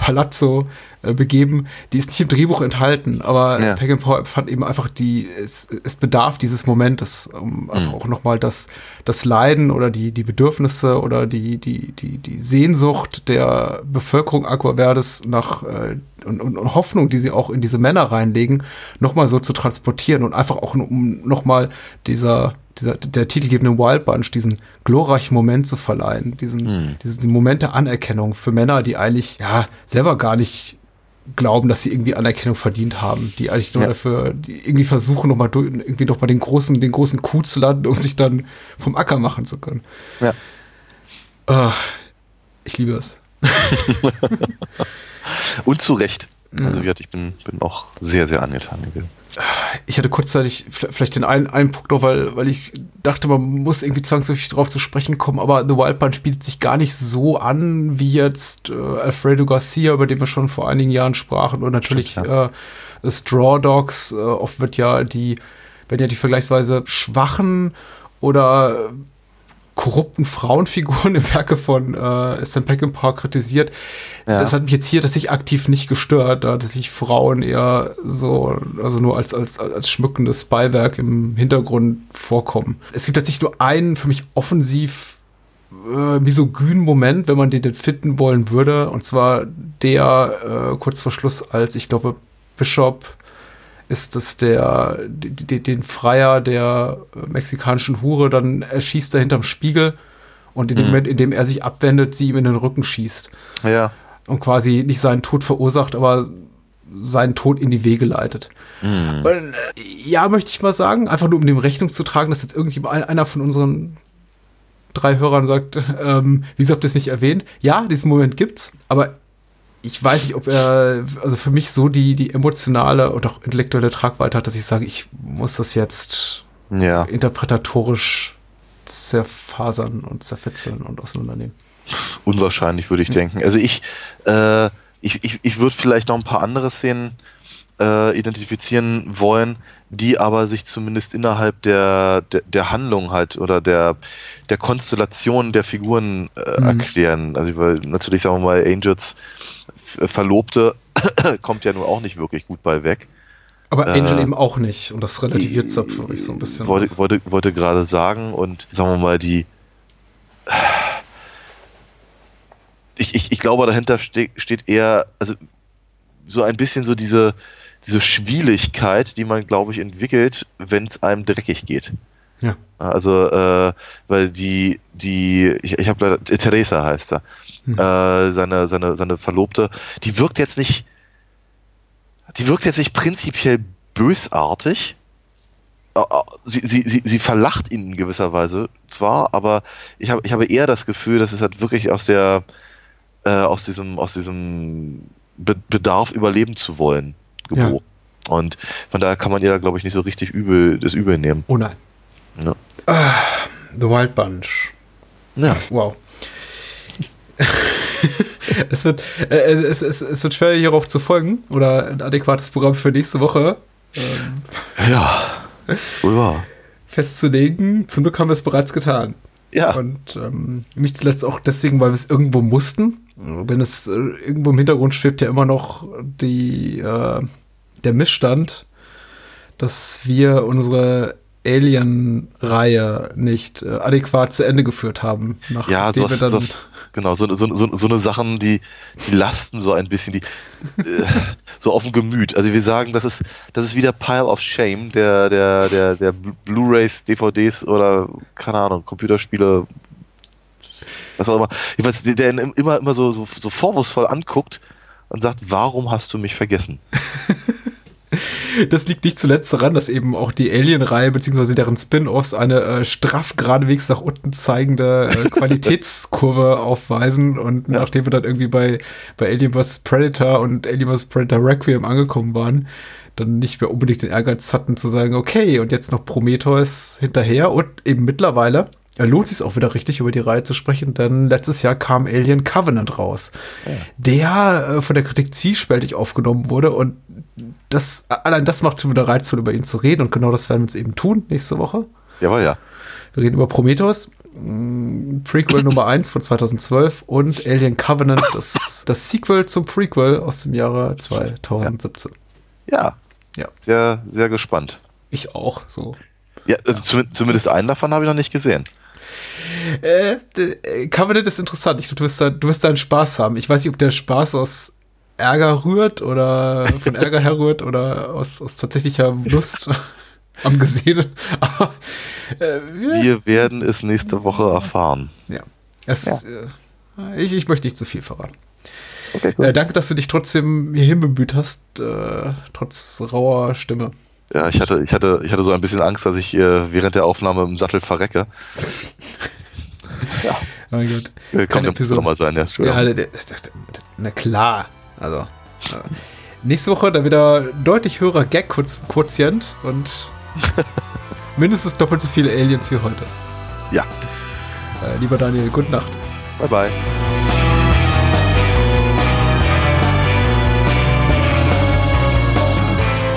Palazzo äh, begeben, die ist nicht im Drehbuch enthalten, aber Ja. Peckinpah fand eben einfach die, es, es bedarf dieses Momentes, um Mhm. einfach auch nochmal das, das Leiden oder die, die Bedürfnisse oder die, die, die, die Sehnsucht der Bevölkerung Aquaverdes nach äh, und, und, und Hoffnung, die sie auch in diese Männer reinlegen, nochmal so zu transportieren und einfach auch um nochmal dieser, dieser, der titelgebenden Wild Bunch diesen glorreichen Moment zu verleihen, diesen, diesen Moment der Anerkennung für Männer, die eigentlich, ja, selber gar nicht glauben, dass sie irgendwie Anerkennung verdient haben, die eigentlich nur Ja. dafür, die irgendwie versuchen, nochmal irgendwie noch mal den großen, den großen Coup zu landen, um sich dann vom Acker machen zu können. Ja. Ah, ich liebe es. Und zu Recht. Also wie gesagt, ich bin, bin auch sehr, sehr angetan gewesen. Ich hatte kurzzeitig vielleicht den einen, einen Punkt noch, weil, weil ich dachte, man muss irgendwie zwangsläufig drauf zu sprechen kommen, aber The Wild Bunch bietet sich gar nicht so an wie jetzt äh, Alfredo Garcia, über den wir schon vor einigen Jahren sprachen und natürlich Stimmt, äh, Straw Dogs. Äh, oft wird ja die, wenn ja die vergleichsweise schwachen oder korrupten Frauenfiguren im Werke von äh, Sam Peckinpah kritisiert. Ja. Das hat mich jetzt hier tatsächlich aktiv nicht gestört, da dass sich Frauen eher so, also nur als, als, als schmückendes Beiwerk im Hintergrund vorkommen. Es gibt tatsächlich nur einen für mich offensiv äh, misogynen Moment, wenn man den denn finden wollen würde. Und zwar der äh, kurz vor Schluss, als ich glaube, Bishop ist es der, den Freier der mexikanischen Hure dann erschießt er hinterm Spiegel und in dem Moment, in dem er sich abwendet, sie ihm in den Rücken schießt Ja. und quasi nicht seinen Tod verursacht, aber seinen Tod in die Wege leitet. Und, äh, ja, möchte ich mal sagen, einfach nur um dem Rechnung zu tragen, dass jetzt irgendjemand einer von unseren drei Hörern sagt, ähm, wieso habt ihr es nicht erwähnt? Ja, diesen Moment gibt's, aber ich weiß nicht, ob er, also für mich so die, die emotionale und auch intellektuelle Tragweite hat, dass ich sage, ich muss das jetzt Ja. interpretatorisch zerfasern und zerfetzeln und auseinandernehmen. Unwahrscheinlich, würde ich denken. Also ich, äh, ich, ich, ich würde vielleicht noch ein paar andere Szenen äh, identifizieren wollen, die aber sich zumindest innerhalb der, der, der Handlung halt oder der, der Konstellation der Figuren äh, Mhm. erklären. Also weil natürlich, sagen wir mal, Angels Verlobte kommt ja nun auch nicht wirklich gut bei weg. Aber Angel Äh, eben auch nicht. Und das relativiert es für mich so ein bisschen. wollte, wollte, wollte gerade sagen und sagen wir mal, die. Ich, ich, ich glaube, dahinter ste steht eher, also so ein bisschen so diese, diese Schwieligkeit, die man, glaube ich, entwickelt, wenn es einem dreckig geht. Ja. Also, äh, weil die, die, ich, ich habe leider, Teresa heißt er, Hm. äh, seine, seine, seine Verlobte, die wirkt jetzt nicht, die wirkt jetzt nicht prinzipiell bösartig. Äh, äh, Sie, sie, sie, sie verlacht ihn in gewisser Weise zwar, aber ich habe, ich habe eher das Gefühl, dass es halt wirklich aus der, äh, aus diesem, aus diesem Be Bedarf überleben zu wollen geboren. Und von daher kann man ihr, glaube ich, nicht so richtig übel, das übel nehmen. Oh nein. Ja. The Wild Bunch. Ja. Wow. es, wird, äh, es, es, es wird schwer, hierauf zu folgen oder ein adäquates Programm für nächste Woche ähm, Ja. Festzulegen. Zum Glück haben wir es bereits getan. Ja. Und ähm, nicht zuletzt auch deswegen, weil wir es irgendwo mussten. Denn es äh, irgendwo im Hintergrund schwebt ja immer noch die, äh, der Missstand, dass wir unsere Alien-Reihe nicht äh, adäquat zu Ende geführt haben. Nachdem Ja, wir sowas, dann, sowas, genau, so, so, so, so eine Sachen, die, die lasten so ein bisschen, die äh, so auf dem Gemüt. Also wir sagen, das ist, das ist wieder Pile of Shame, der, der, der, der Blu- Blu-Rays, DVDs oder, keine Ahnung, Computerspiele, was auch immer. Jedenfalls, der, der ihn immer, immer so, so, so vorwurfsvoll anguckt und sagt, warum hast du mich vergessen? Das liegt nicht zuletzt daran, dass eben auch die Alien-Reihe bzw. deren Spin-offs eine äh, straff geradewegs nach unten zeigende äh, Qualitätskurve aufweisen. Und nachdem wir dann irgendwie bei, bei Alien vs. Predator und Alien vs. Predator Requiem angekommen waren, dann nicht mehr unbedingt den Ehrgeiz hatten zu sagen, okay, und jetzt noch Prometheus hinterher und eben mittlerweile lohnt sich auch wieder richtig, über die Reihe zu sprechen, denn letztes Jahr kam Alien Covenant raus, der äh, von der Kritik zwiespältig aufgenommen wurde und das, allein das macht schon wieder reizvoll, über ihn zu reden und genau das werden wir jetzt eben tun nächste Woche. Jawohl, ja. Wir reden über Prometheus, mh, Prequel Nummer 1 von 2012 und Alien Covenant, das, das Sequel zum Prequel aus dem Jahre 2017. Ja. Ja. Sehr, sehr gespannt. Ich auch, so. Ja, also zum, zumindest einen davon habe ich noch nicht gesehen. Äh, äh, Covenant ist interessant. Ich, du, wirst da, du wirst da einen Spaß haben. Ich weiß nicht, ob der Spaß aus Ärger rührt oder von Ärger herrührt oder aus, aus tatsächlicher Lust am Gesehenen. Aber äh, wir, Wir werden es nächste Woche erfahren. ja. Es, Äh, ich, ich möchte nicht zu viel verraten. Okay, Äh, danke, dass du dich trotzdem hierhin bemüht hast, äh, trotz rauer Stimme. Ja, ich hatte, ich hatte, ich hatte so ein bisschen Angst, dass ich äh, während der Aufnahme im Sattel verrecke. Mein Gott. Äh, Keine Kommt ja Episode. mal sein, ja. Ja, na klar. Also. äh, nächste Woche dann wieder deutlich höherer Gag-Quotient und mindestens doppelt so viele Aliens wie heute. Ja. Äh, lieber Daniel, gute Nacht. Bye bye.